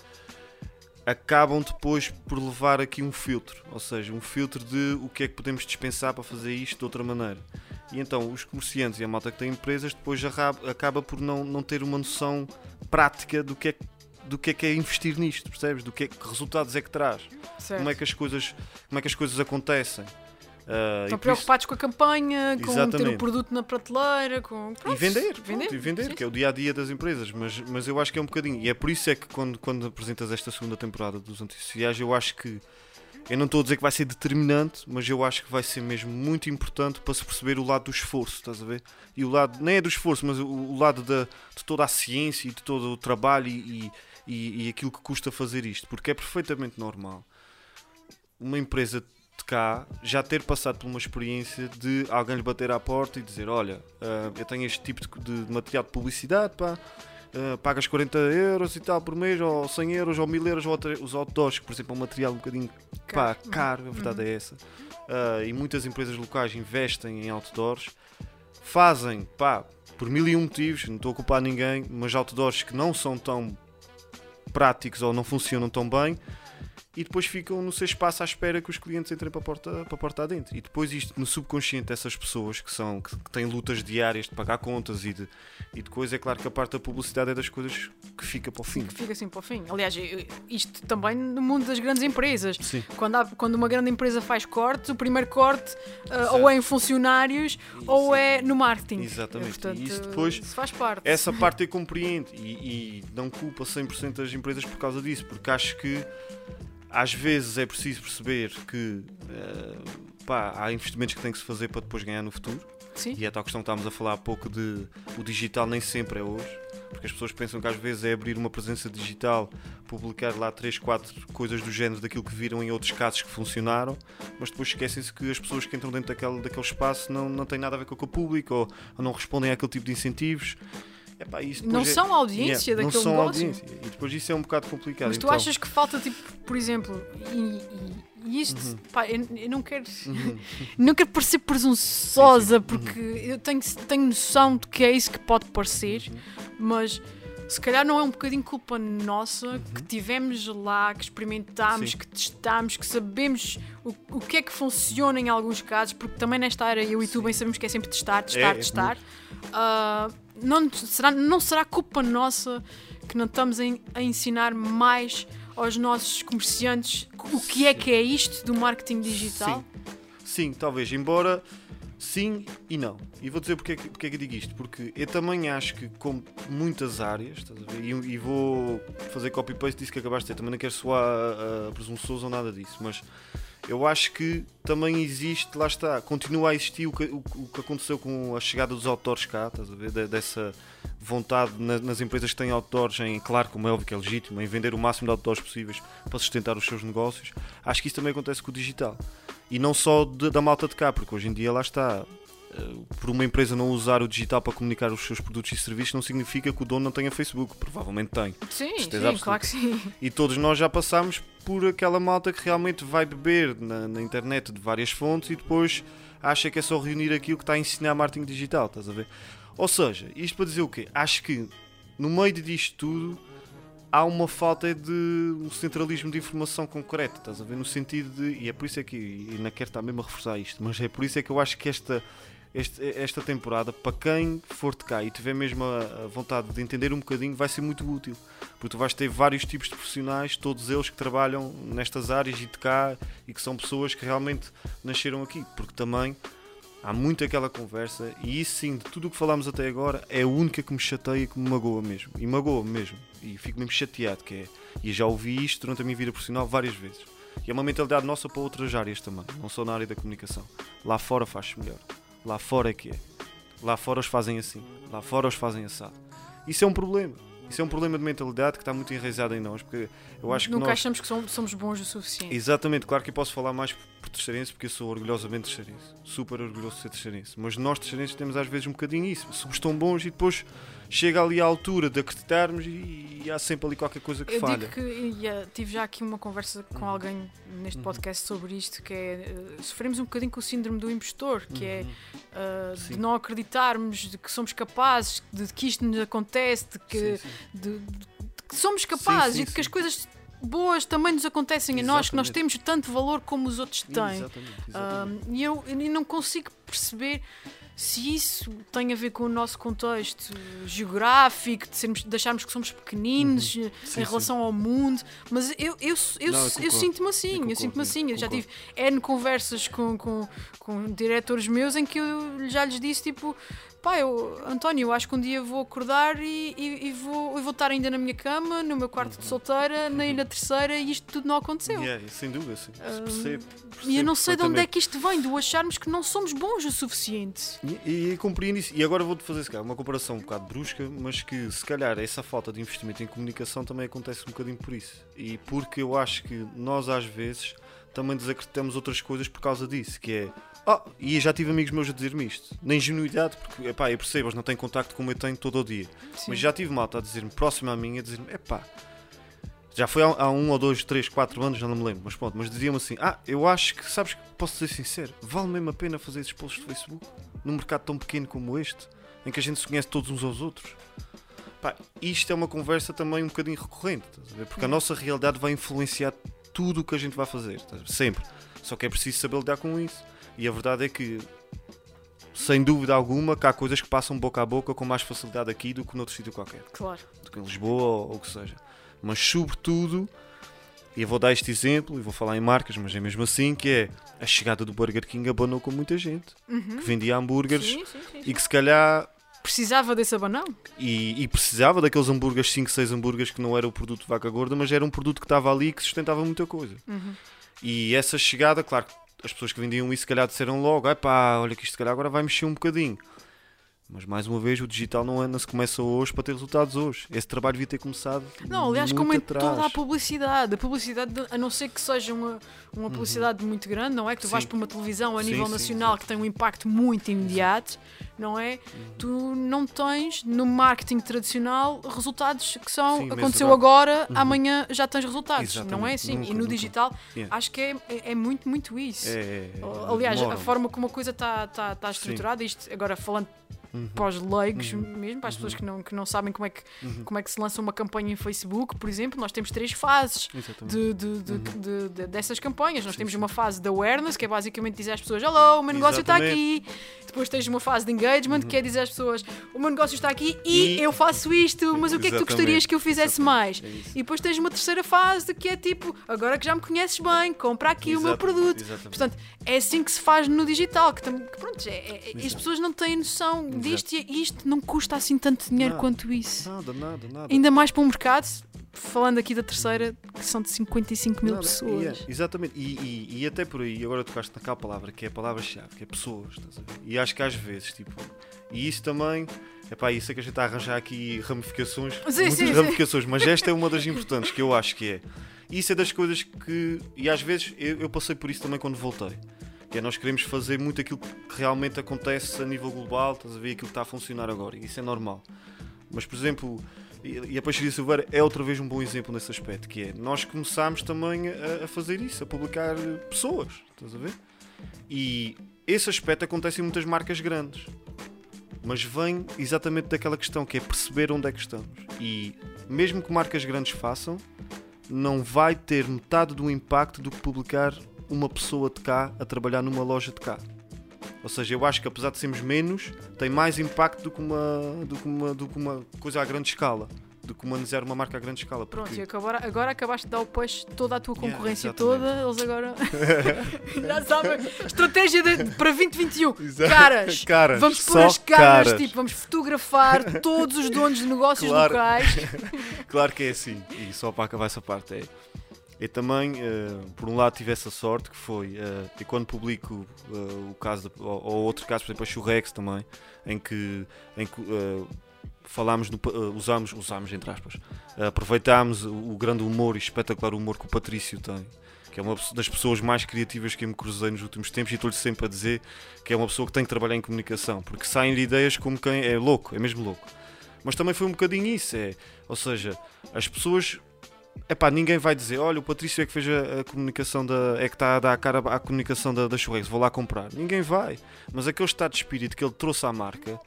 acabam depois por levar aqui um filtro, ou seja, um filtro de o que é que podemos dispensar para fazer isto de outra maneira. E então os comerciantes e a malta que tem empresas depois acaba por não, não ter uma noção prática do que é que- do que é que é investir nisto, percebes? Do que, é, que resultados é que traz, Certo. como é que as coisas, como é que as coisas acontecem. E Estão por isso- preocupados com a campanha, com ter o Exatamente. produto na prateleira, com. e Pronto, vender, vender, pronto, e vender, sim. que é o dia a dia das empresas, mas, mas eu acho que é um bocadinho, e é por isso é que quando, quando apresentas esta segunda temporada dos Antissociais, eu acho que eu não estou a dizer que vai ser determinante, mas eu acho que vai ser mesmo muito importante para se perceber o lado do esforço, estás a ver? E o lado, nem é do esforço, mas o, o lado da, de toda a ciência e de todo o trabalho e, e, e aquilo que custa fazer isto, porque é perfeitamente normal uma empresa de cá já ter passado por uma experiência de alguém lhe bater à porta e dizer: Olha, ah, eu tenho este tipo de, material de publicidade, pá, ah, pagas 40 euros e tal por mês, ou 100 euros, ou 1000 euros, ou os outdoors, que por exemplo é um material um bocadinho pá, Caro. caro, a verdade é essa. Ah, e muitas empresas locais investem em outdoors, fazem, pá, por mil e um motivos, não estou a culpar ninguém, mas outdoors que não são tão práticos ou não funcionam tão bem e depois ficam no seu espaço à espera que os clientes entrem para a porta, para a porta adentro. E depois isto no subconsciente dessas pessoas que são que, têm lutas diárias de pagar contas e de, e de coisa, é claro que a parte da publicidade é das coisas que fica para o fim. Que fica assim para o fim. Aliás, isto também no mundo das grandes empresas. Sim. Quando, há- quando uma grande empresa faz cortes, o primeiro corte ah, ou é em funcionários ou é no marketing. Exatamente. Portanto, E isso depois- isso faz parte. Essa parte eu compreendo e, e não culpa 100% das empresas por causa disso, porque acho que às vezes é preciso perceber que eh, pá, há investimentos que têm que se fazer para depois ganhar no futuro. Sim. E é tal questão que estávamos a falar há pouco de o digital nem sempre é hoje. Porque as pessoas pensam que às vezes é abrir uma presença digital, publicar lá 3, 4 coisas do género daquilo que viram em outros casos que funcionaram, mas depois esquecem-se que as pessoas que entram dentro daquele, daquele espaço não, não têm nada a ver com o público ou, ou não respondem àquele tipo de incentivos. Epá, Não é- são audiência Yeah, daquele não são negócio. audiência. E depois isso é um bocado complicado. Mas tu Então, achas que falta, tipo, por exemplo, e, e- isto, Uhum. pá, eu, eu não quero. não quero parecer presunçosa, Uhum. porque eu tenho, tenho noção de que é isso que pode parecer, Uhum. mas se calhar não é um bocadinho culpa nossa que Uhum. tivemos lá, que experimentámos, Sim. que testámos, que sabemos o, o que é que funciona em alguns casos, porque também nesta área eu e tu bem sabemos que é sempre testar, testar, é testar. Ah, não, será, não será culpa nossa que não estamos a, a ensinar mais aos nossos comerciantes o que é que é isto do marketing digital? Sim, talvez, embora sim e não. E vou dizer porque é que, porque é que digo isto. Porque eu também acho que, como muitas áreas? E, e vou fazer copy-paste disso que acabaste de dizer, também não quero soar uh, presunçoso ou nada disso, mas eu acho que também existe, lá está, continua a existir o que, o, o que aconteceu com a chegada dos autores cá, estás a ver? De, dessa vontade na, nas empresas que têm autores, em, claro, como é óbvio que é legítimo, em vender o máximo de autores possíveis para sustentar os seus negócios. Acho que isso também acontece com o digital. E não só de, da malta de cá, porque hoje em dia lá está. Eh, Por uma empresa não usar o digital para comunicar os seus produtos e serviços, não significa que o dono não tenha Facebook. Provavelmente tem. Sim, sim, claro que sim. E todos nós já passámos por aquela malta que realmente vai beber na, na internet de várias fontes e depois acha que é só reunir aquilo que está a ensinar marketing digital, estás a ver? Ou seja, isto para dizer o quê? Acho que no meio disto tudo há uma falta de um centralismo de informação concreta, estás a ver? No sentido de. E é por isso é que. E não quero estar mesmo a reforçar isto, mas é por isso é que eu acho que esta. Este- esta temporada, para quem for de cá e tiver mesmo a, a vontade de entender um bocadinho, vai ser muito útil. Porque tu vais ter vários tipos de profissionais, todos eles que trabalham nestas áreas e de cá e que são pessoas que realmente nasceram aqui. Porque também há muito aquela conversa e isso sim, de tudo o que falámos até agora, é a única que me chateia e que me magoa mesmo. E magoa mesmo. E fico mesmo chateado, que é. E já ouvi isto durante a minha vida profissional várias vezes. E é uma mentalidade nossa para outras áreas também, não só na área da comunicação. Lá fora faz-se melhor. Lá fora é que é. Lá fora os fazem assim. Lá fora os fazem assado. Isso é um problema. Isso é um problema de mentalidade que está muito enraizado em nós, porque eu acho que Nunca nós... achamos que som- somos bons o suficiente. Exatamente, claro que eu posso falar mais por terceirense porque eu sou orgulhosamente terceirense, super orgulhoso de ser terceirense, mas nós terceirenses temos às vezes um bocadinho isso, somos tão bons e depois chega ali à altura de acreditarmos e, e há sempre ali qualquer coisa que Eu falha. digo que e, eh, tive já aqui uma conversa Uhum. com alguém neste podcast sobre isto, que é eh, sofremos um bocadinho com o síndrome do impostor, que é eh, de Uhum. Sim. não acreditarmos de que somos capazes, de que isto nos acontece, de que, Sim, sim. de- de- de somos capazes sim, e de que as sim. coisas boas também nos acontecem a nós, que nós Exatamente. temos tanto valor como os outros têm. Exatamente, exatamente. Um, e eu, eu não consigo perceber se isso tem a ver com o nosso contexto geográfico, de, sermos, de acharmos que somos pequeninos Uhum. Sim, em sim. relação ao mundo, mas eu, eu, eu, Não, eu eu sinto-me assim, Eu eu, sinto-me assim. Eu já tive N conversas com, com, com diretores meus em que eu já lhes disse tipo. Pá, eu, António, eu acho que um dia vou acordar e, e, e vou, e vou estar ainda na minha cama, no meu quarto de solteira, na ilha terceira, e isto tudo não aconteceu. Yeah, sem dúvida, sim. Um, percebo, E eu não sei de onde é que isto vem, do acharmos que não somos bons o suficiente. E, e compreendo isso. E agora vou-te fazer se calhar, uma comparação um bocado brusca, mas que se calhar essa falta de investimento em comunicação também acontece um bocadinho por isso. E porque eu acho que nós às vezes também desacreditamos outras coisas por causa disso, que é. Oh, e já tive amigos meus a dizer-me isto, na ingenuidade, porque epá, eu percebo, eles não têm contacto como eu tenho todo o dia. Sim. Mas já tive malta a dizer-me, próximo a mim, a dizer-me, epá, já foi há, há um ou dois, três, quatro anos, já não me lembro, mas pronto, mas diziam-me assim, ah, eu acho que, sabes que posso ser sincero, vale mesmo a pena fazer esses posts de Facebook num mercado tão pequeno como este, em que a gente se conhece todos uns aos outros. Pá, isto é uma conversa também um bocadinho recorrente, a porque a nossa realidade vai influenciar tudo o que a gente vai fazer, sempre. Só que é preciso saber lidar com isso. E a verdade é que, sem dúvida alguma, que há coisas que passam boca a boca com mais facilidade aqui do que noutro sítio qualquer Claro. do que em Lisboa ou o que seja. Mas sobretudo, e eu vou dar este exemplo, e vou falar em marcas, mas é mesmo assim, que é a chegada do Burger King abanou com muita gente que vendia hambúrgueres Sim, sim, sim, e que se calhar Precisava desse abanão? e, e precisava daqueles hambúrgueres, 5, 6 hambúrgueres que não era o produto de vaca gorda, mas era um produto que estava ali e que sustentava muita coisa. E essa chegada, claro, as pessoas que vendiam isso se calhar disseram logo, ai pá, olha que isto se calhar agora vai mexer um bocadinho. Mas mais uma vez, o digital não, é, não se começa hoje para ter resultados hoje. Esse trabalho devia ter começado. Não, aliás, muito como em atrás. toda a publicidade. A publicidade, de- a não ser que seja uma, uma publicidade muito grande, não é? Que tu vais Uhum. Sim. para uma televisão a Sim, nível sim, nacional que tem um impacto muito imediato, não é? Uhum. Tu não tens no marketing tradicional resultados que são Sim, aconteceu mensurável. agora, amanhã já tens resultados, não é Exatamente. assim? Nunca, e no nunca. digital Yeah. acho que é, é, é muito, muito isso. É, é, é, Aliás, a forma como a coisa está tá, tá estruturada, isto agora falando Uhum. para os leigos mesmo, para as pessoas que não, que não sabem como é que, Uhum. como é que se lança uma campanha em Facebook, por exemplo, nós temos três fases Exatamente. de, de- de- de- de- dessas campanhas. Nós Uhum. Sim, temos sim. uma fase de awareness, que é basicamente dizer às pessoas: Hello, o meu negócio está aqui. Depois tens uma fase de engagement, que é dizer às pessoas: O meu negócio está aqui e, Uhum. E- eu faço isto, mas o que é que tu Exatamente. gostarias que eu fizesse mais? É. E depois tens uma terceira fase que é tipo: Agora que já me conheces bem, compra aqui o meu Exato, produto. exatamente. Portanto, é assim que se faz no digital. Que, que pronto, é- é- as Exato. pessoas não têm noção disto e isto não custa assim tanto dinheiro Nada. quanto isso. Nada, nada, nada. Ainda mais para um mercado falando aqui da terceira, que são de 55 mil Não, pessoas. e é, exatamente, e, e- e até por aí, agora tocaste naquela palavra que é a palavra-chave, que é pessoas, estás a ver? E acho que às vezes, tipo, e isso também, epá, isso é que a gente está a arranjar aqui ramificações, Sim, muitas sim, sim. ramificações, mas esta é uma das importantes que eu acho que é. Isso é das coisas que, e às vezes eu, eu passei por isso também quando voltei. É nós queremos fazer muito aquilo que realmente acontece a nível global, estás a ver aquilo que está a funcionar agora, e isso é normal. Mas, por exemplo, e e a Peixaria Silveira é outra vez um bom exemplo nesse aspecto, que é nós começámos também a, a fazer isso, a publicar eh, pessoas, estás a ver? E esse aspecto acontece em muitas marcas grandes. Mas vem exatamente daquela questão que é perceber onde é que estamos. E mesmo que marcas grandes façam, não vai ter metade do impacto do que publicar uma pessoa de cá a trabalhar numa loja de cá. Ou seja, eu acho que apesar de sermos menos, tem mais impacto do que uma, do que uma, do que uma coisa a grande escala. Do que humanizar uma marca a grande escala. Pronto, Porque- e agora, agora acabaste de dar o peixe toda a tua Yeah, concorrência exatamente. toda, eles agora já sabem. Estratégia de- para 2021. Exato. Caras, Caras, vamos pôr as caras, caras. tipo, vamos fotografar todos os donos de negócios Claro. locais. Claro que é assim. E só para acabar essa parte é. Eu também, eh, por um lado, tive essa sorte que foi, eh, e quando publico eh, o caso, de- ou, ou outro caso, por exemplo, a Churrex também, em que, em que falámos, no, usámos, usámos entre aspas, aproveitámos o, o grande humor e espetacular humor que o Patrício tem, que é uma das pessoas mais criativas que eu me cruzei nos últimos tempos e estou-lhe sempre a dizer que é uma pessoa que tem que trabalhar em comunicação, porque saem-lhe ideias como quem é louco, é mesmo louco. Mas também foi um bocadinho isso, é, ou seja, as pessoas Epá, ninguém vai dizer, olha, o Patrício é que fez a, a comunicação da. é que está a dar a cara à comunicação da, da Churrex, vou lá comprar. Ninguém vai. Mas aquele estado de espírito que ele trouxe à marca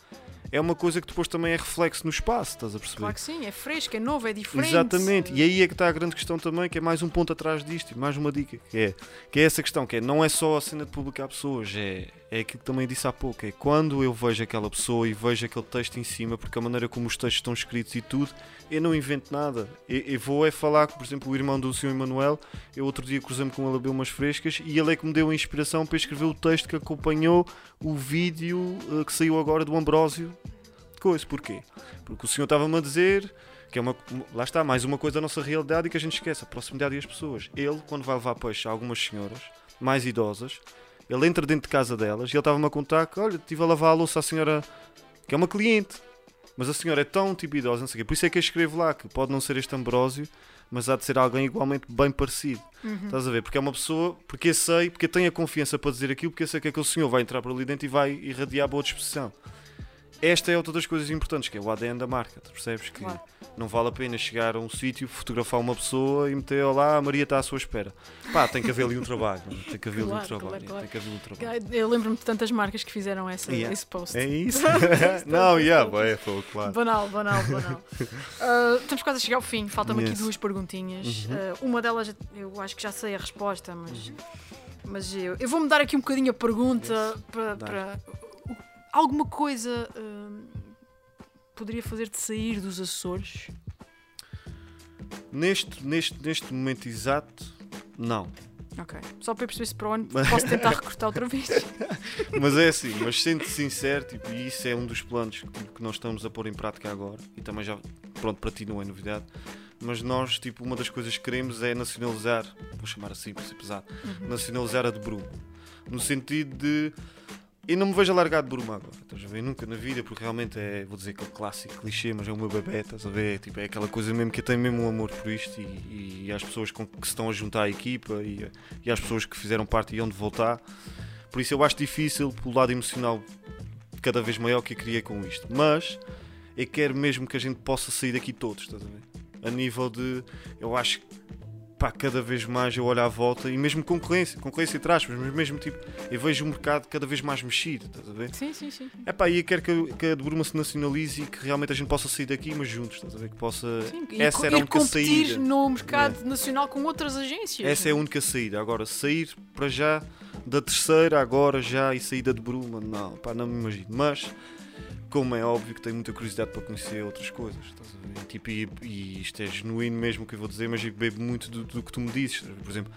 é uma coisa que depois também é reflexo no espaço, estás a perceber? Claro que sim, é fresco, é novo, é diferente. Exatamente, e aí é que está a grande questão também, que é mais um ponto atrás disto, e mais uma dica, que é, que é essa questão, que é, não é só a cena de publicar pessoas, é, é aquilo que também disse há pouco, é quando eu vejo aquela pessoa e vejo aquele texto em cima, porque a maneira como os textos estão escritos e tudo, eu não invento nada, eu, eu vou é falar com, por exemplo, o irmão do Sr. Emanuel, eu outro dia cruzei-me com ele a umas frescas, e ele é que me deu a inspiração para escrever o texto que acompanhou o vídeo eh, que saiu agora do Ambrósio, coisa, porquê? Porque o senhor estava-me a dizer que é uma, lá está, mais uma coisa da nossa realidade e que a gente esquece, a proximidade e as pessoas. Ele, quando vai levar peixe a algumas senhoras mais idosas, ele entra dentro de casa delas e ele estava-me a contar que, olha, estive a lavar a louça à senhora, que é uma cliente, mas a senhora é tão tipo idosa, não sei o quê. Por isso é que eu escrevo lá que pode não ser este Ambrósio, mas há de ser alguém igualmente bem parecido. Uhum. Estás a ver? Porque é uma pessoa, porque eu sei, porque eu tenho a confiança para dizer aquilo, porque eu sei que aquele senhor vai entrar por ali dentro e vai irradiar boa disposição. Esta é outra das coisas importantes, que é o ADN da marca, tu percebes? Que Claro. não vale a pena chegar a um sítio, fotografar uma pessoa e meter lá, a Maria está à sua espera. Pá, tem que haver ali um trabalho, é? tem que haver ali um Claro, trabalho, claro, claro. tem que haver um trabalho. Eu lembro-me de tantas marcas que fizeram essa, Yeah. esse post. É isso? não, yeah, é, foi claro. Banal, banal, banal. Uh, estamos quase a chegar ao fim, faltam-me aqui Yes. duas perguntinhas. Uhum. Uh, uma delas eu acho que já sei a resposta, mas, mas eu, eu vou mudar aqui um bocadinho a pergunta Yes. para, alguma coisa uh, poderia fazer-te sair dos Açores? Neste, neste, neste momento exato, não. Ok. Só para perceber se para o ano posso tentar recrutar outra vez. Mas é assim, mas sendo sincero, tipo, e isso é um dos planos que, que nós estamos a pôr em prática agora, e também já, pronto, para ti não é novidade, mas nós, tipo, uma das coisas que queremos é nacionalizar, vou chamar assim para ser pesado, nacionalizar a de Bruma. No sentido de. Eu não me vejo a largar de Bruma agora, estás a ver? Nunca na vida, porque realmente é, vou dizer aquele clássico clichê, mas é o meu bebê, estás a ver? Tipo, é aquela coisa mesmo que eu tenho mesmo um amor por isto e, e às pessoas com que se estão a juntar à equipa e, e às pessoas que fizeram parte e onde voltar. Por isso eu acho difícil, pelo lado emocional cada vez maior que eu criei com isto. Mas eu quero mesmo que a gente possa sair daqui todos, estás a ver? A nível de. Eu acho que pá, cada vez mais eu olho à volta e mesmo concorrência, concorrência entre aspas, mas mesmo tipo, eu vejo o mercado cada vez mais mexido, estás a ver? Sim, sim, sim. É pá, e eu quero que, que a de Bruma se nacionalize e que realmente a gente possa sair daqui, mas juntos, estás a ver? Que possa. Sim, e Essa era a única competir saída. no mercado nacional com outras agências. Essa é a única saída. Agora, sair para já da terceira, agora já, e saída de Bruma, não, pá, não me imagino. Mas, como é óbvio que tenho muita curiosidade para conhecer outras coisas, estás a ver? Tipo, e, e isto é genuíno mesmo o que eu vou dizer, mas eu bebo muito do, do que tu me dizes. Por exemplo,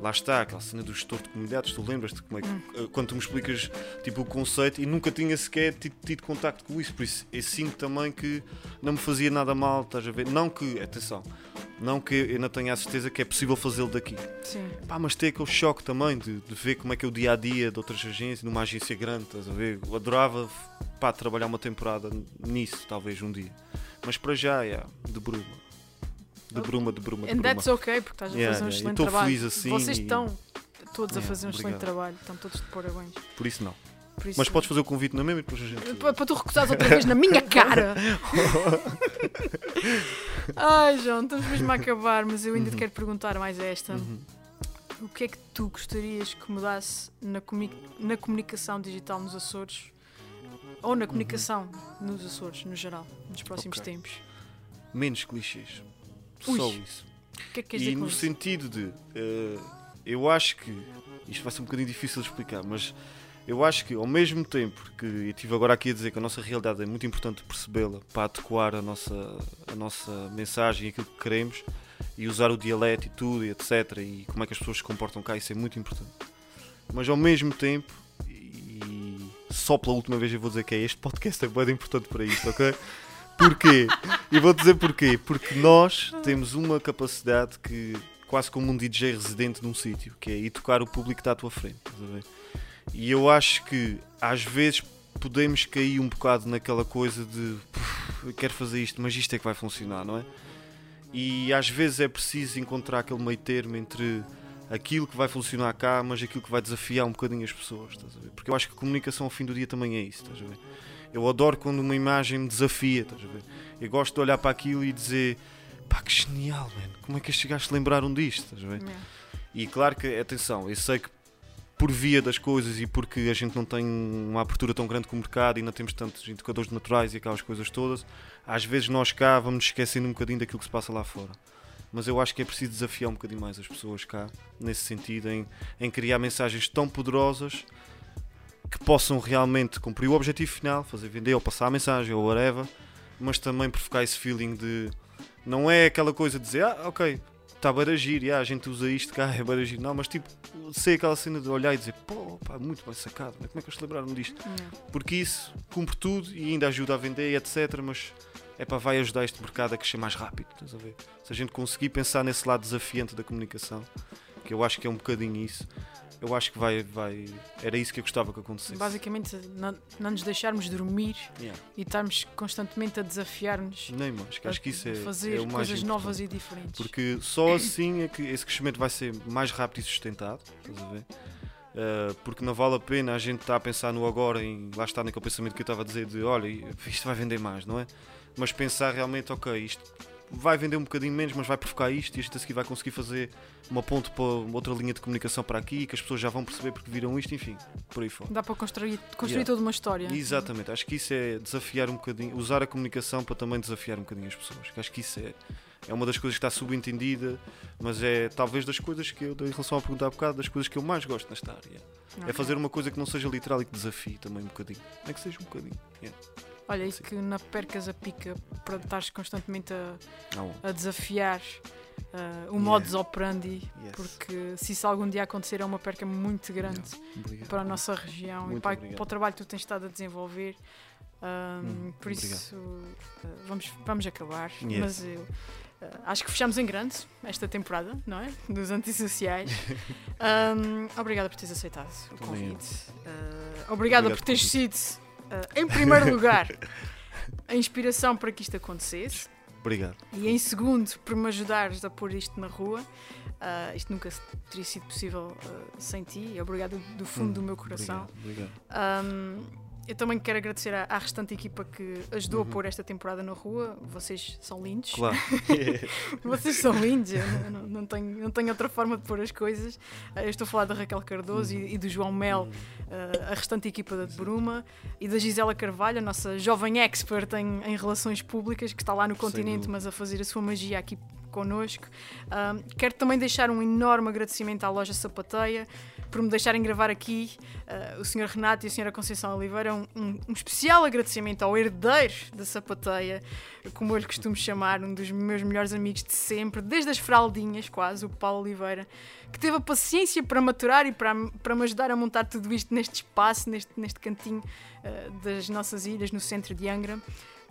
lá está, aquela cena do gestor de comunidades, tu lembras-te como é que, eh, quando tu me explicas tipo, o conceito e nunca tinha sequer tido, tido contacto com isso, por isso eu sinto também que não me fazia nada mal, estás a ver? Não que, atenção, Não que eu ainda tenha a certeza que é possível fazê-lo daqui. Sim. Pá, mas tem aquele choque também de, de ver como é que é o dia a dia de outras agências, numa agência grande, estás a ver? Eu adorava pá, trabalhar uma temporada nisso, talvez um dia. Mas para já, yeah, de bruma. De bruma, de bruma, de And bruma. that's okay, porque estás a Yeah, fazer um yeah, excelente estou trabalho. feliz assim Vocês e- estão todos a Yeah, fazer um excelente obrigado. trabalho, estão todos de parabéns. Por isso não. Isso, Mas podes fazer o convite na mesma e depois a gente. Para, para tu recusares outra vez na minha cara! Ai, João, estamos mesmo a acabar, mas eu ainda te quero perguntar mais esta. Uhum. O que é que tu gostarias que mudasse na, comi- na comunicação digital nos Açores? Ou na comunicação nos Açores, no geral, nos próximos Ok. tempos? Menos clichês. Ui. Só isso. O que é que queres E dizer no isso? sentido de. eh, eu acho que. Isto vai ser um bocadinho difícil de explicar, mas eu acho que ao mesmo tempo que eu estive agora aqui a dizer que a nossa realidade é muito importante percebê-la para adequar a nossa, a nossa mensagem e aquilo que queremos e usar o dialeto e tudo e etc. E como é que as pessoas se comportam cá, isso é muito importante. Mas ao mesmo tempo, e só pela última vez eu vou dizer que é este podcast é bem importante para isso, ok? Porquê? E vou dizer porquê. Porque nós temos uma capacidade que, quase como um DJ residente num sítio, que é ir tocar o público que está à tua frente. estás a ver? E eu acho que às vezes podemos cair um bocado naquela coisa de "Puf, eu quero fazer isto, mas isto é que vai funcionar, não é? E às vezes é preciso encontrar aquele meio termo entre aquilo que vai funcionar cá, mas aquilo que vai desafiar um bocadinho as pessoas, estás a ver? Porque eu acho que a comunicação ao fim do dia também é isso, estás a ver? Eu adoro quando uma imagem me desafia, estás a ver? Eu gosto de olhar para aquilo e dizer pá, que genial, como é que estes gajos se lembraram disto, estás a ver? Yeah. E claro que, atenção, eu sei que por via das coisas e porque a gente não tem uma abertura tão grande com o mercado e não temos tantos indicadores naturais e aquelas coisas todas, às vezes nós cá vamos esquecendo um bocadinho daquilo que se passa lá fora. Mas eu acho que é preciso desafiar um bocadinho mais as pessoas cá, nesse sentido, em, em criar mensagens tão poderosas que possam realmente cumprir o objetivo final, fazer vender ou passar a mensagem ou whatever, mas também provocar esse feeling de. Não é aquela coisa de dizer, ah, ok, está a baragir, yeah, a gente usa isto cá, é baragir. Não, mas tipo, sei aquela cena de olhar e dizer, pô, pá, muito bem sacado, como é que eles lembraram disto? Porque isso cumpre tudo e ainda ajuda a vender, etc. Mas é para vai ajudar este mercado a crescer mais rápido, estás a ver? Se a gente conseguir pensar nesse lado desafiante da comunicação, que eu acho que é um bocadinho isso, eu acho que vai. vai era isso que eu gostava que acontecesse. Basicamente, não, não nos deixarmos dormir Yeah. e estarmos constantemente a desafiar-nos Nem mais, que acho que isso é, fazer é o mais coisas importante. novas e diferentes. Porque só assim é que esse crescimento vai ser mais rápido e sustentado, estás a ver? Uh, porque não vale a pena a gente estar a pensar no agora, em, lá está naquele pensamento que eu estava a dizer de olha, isto vai vender mais, não é? Mas pensar realmente, ok, isto vai vender um bocadinho menos, mas vai provocar isto e isto a seguir vai conseguir fazer uma ponte para outra linha de comunicação para aqui que as pessoas já vão perceber porque viram isto, enfim, por aí fora. Dá para construir, construir Yeah. toda uma história. Exatamente, acho que isso é desafiar um bocadinho, usar a comunicação para também desafiar um bocadinho as pessoas. Que acho que isso é, é uma das coisas que está subentendida, mas é talvez das coisas que eu, em relação a perguntar há bocado, das coisas que eu mais gosto nesta área. É Ok. fazer uma coisa que não seja literal e que desafie também um bocadinho. É que seja um bocadinho. Yeah. Olha, e que não percas a pica para estares constantemente a, a desafiar uh, o Yeah. modus operandi, Yes. porque se isso algum dia acontecer é uma perca muito grande Yeah. Para a nossa região e Muito para, obrigado. para o trabalho que tu tens estado a desenvolver. Um, Hum, por obrigado. isso, uh, vamos, vamos acabar. Yes. Mas eu uh, acho que fechamos em grande esta temporada, não é? Dos antissociais. Um, obrigada por teres aceitado o convite. Uh, obrigada Obrigado por teres sido, uh, em primeiro lugar, a inspiração para que isto acontecesse. Obrigado. E em segundo, por me ajudares a pôr isto na rua. Ah, isto nunca teria sido possível ah, sem ti. Obrigado do fundo Hum, do meu coração. Obrigado. obrigado. Ahm, eu também quero agradecer à, à restante equipa que ajudou Uhum. a pôr esta temporada na rua. Vocês são lindos. Claro. Vocês são lindos. Não, não- tenho, não tenho outra forma de pôr as coisas. Ah, eu estou a falar da Raquel Cardoso e, e do João Mel, ah, a restante equipa da Bruma, e da Gisela Carvalho, a nossa jovem expert em, em relações públicas, que está lá no continente, mas a fazer a sua magia aqui connosco. Ahm, quero também deixar um enorme agradecimento à loja Sapateia por me deixarem gravar aqui. Ah, o Sr. Renato e a Sra. Conceição Oliveira. Um, um- um especial agradecimento ao herdeiro da Sapateia, como eu lhe costumo chamar, um dos meus melhores amigos de sempre, desde as fraldinhas, quase, o Paulo Oliveira, que teve a paciência para maturar e para, para me ajudar a montar tudo isto neste espaço, neste, neste cantinho ah, das nossas ilhas, no centro de Angra.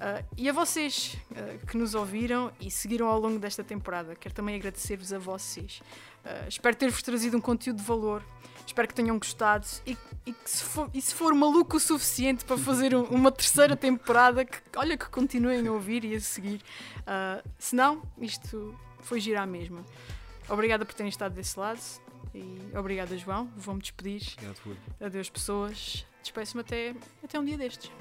Uh, e a vocês uh, que nos ouviram e seguiram ao longo desta temporada, quero também agradecer-vos a vocês. Uh, espero ter-vos trazido um conteúdo de valor. Espero que tenham gostado e, e que se for, e se for maluco o suficiente para fazer um, uma terceira temporada, que olha que continuem a ouvir e a seguir. se não, isto foi girar mesmo. Obrigada por terem estado desse lado e obrigada, João. Vou-me despedir. Obrigado, Adeus, pessoas. Despeço-me até, até um dia destes.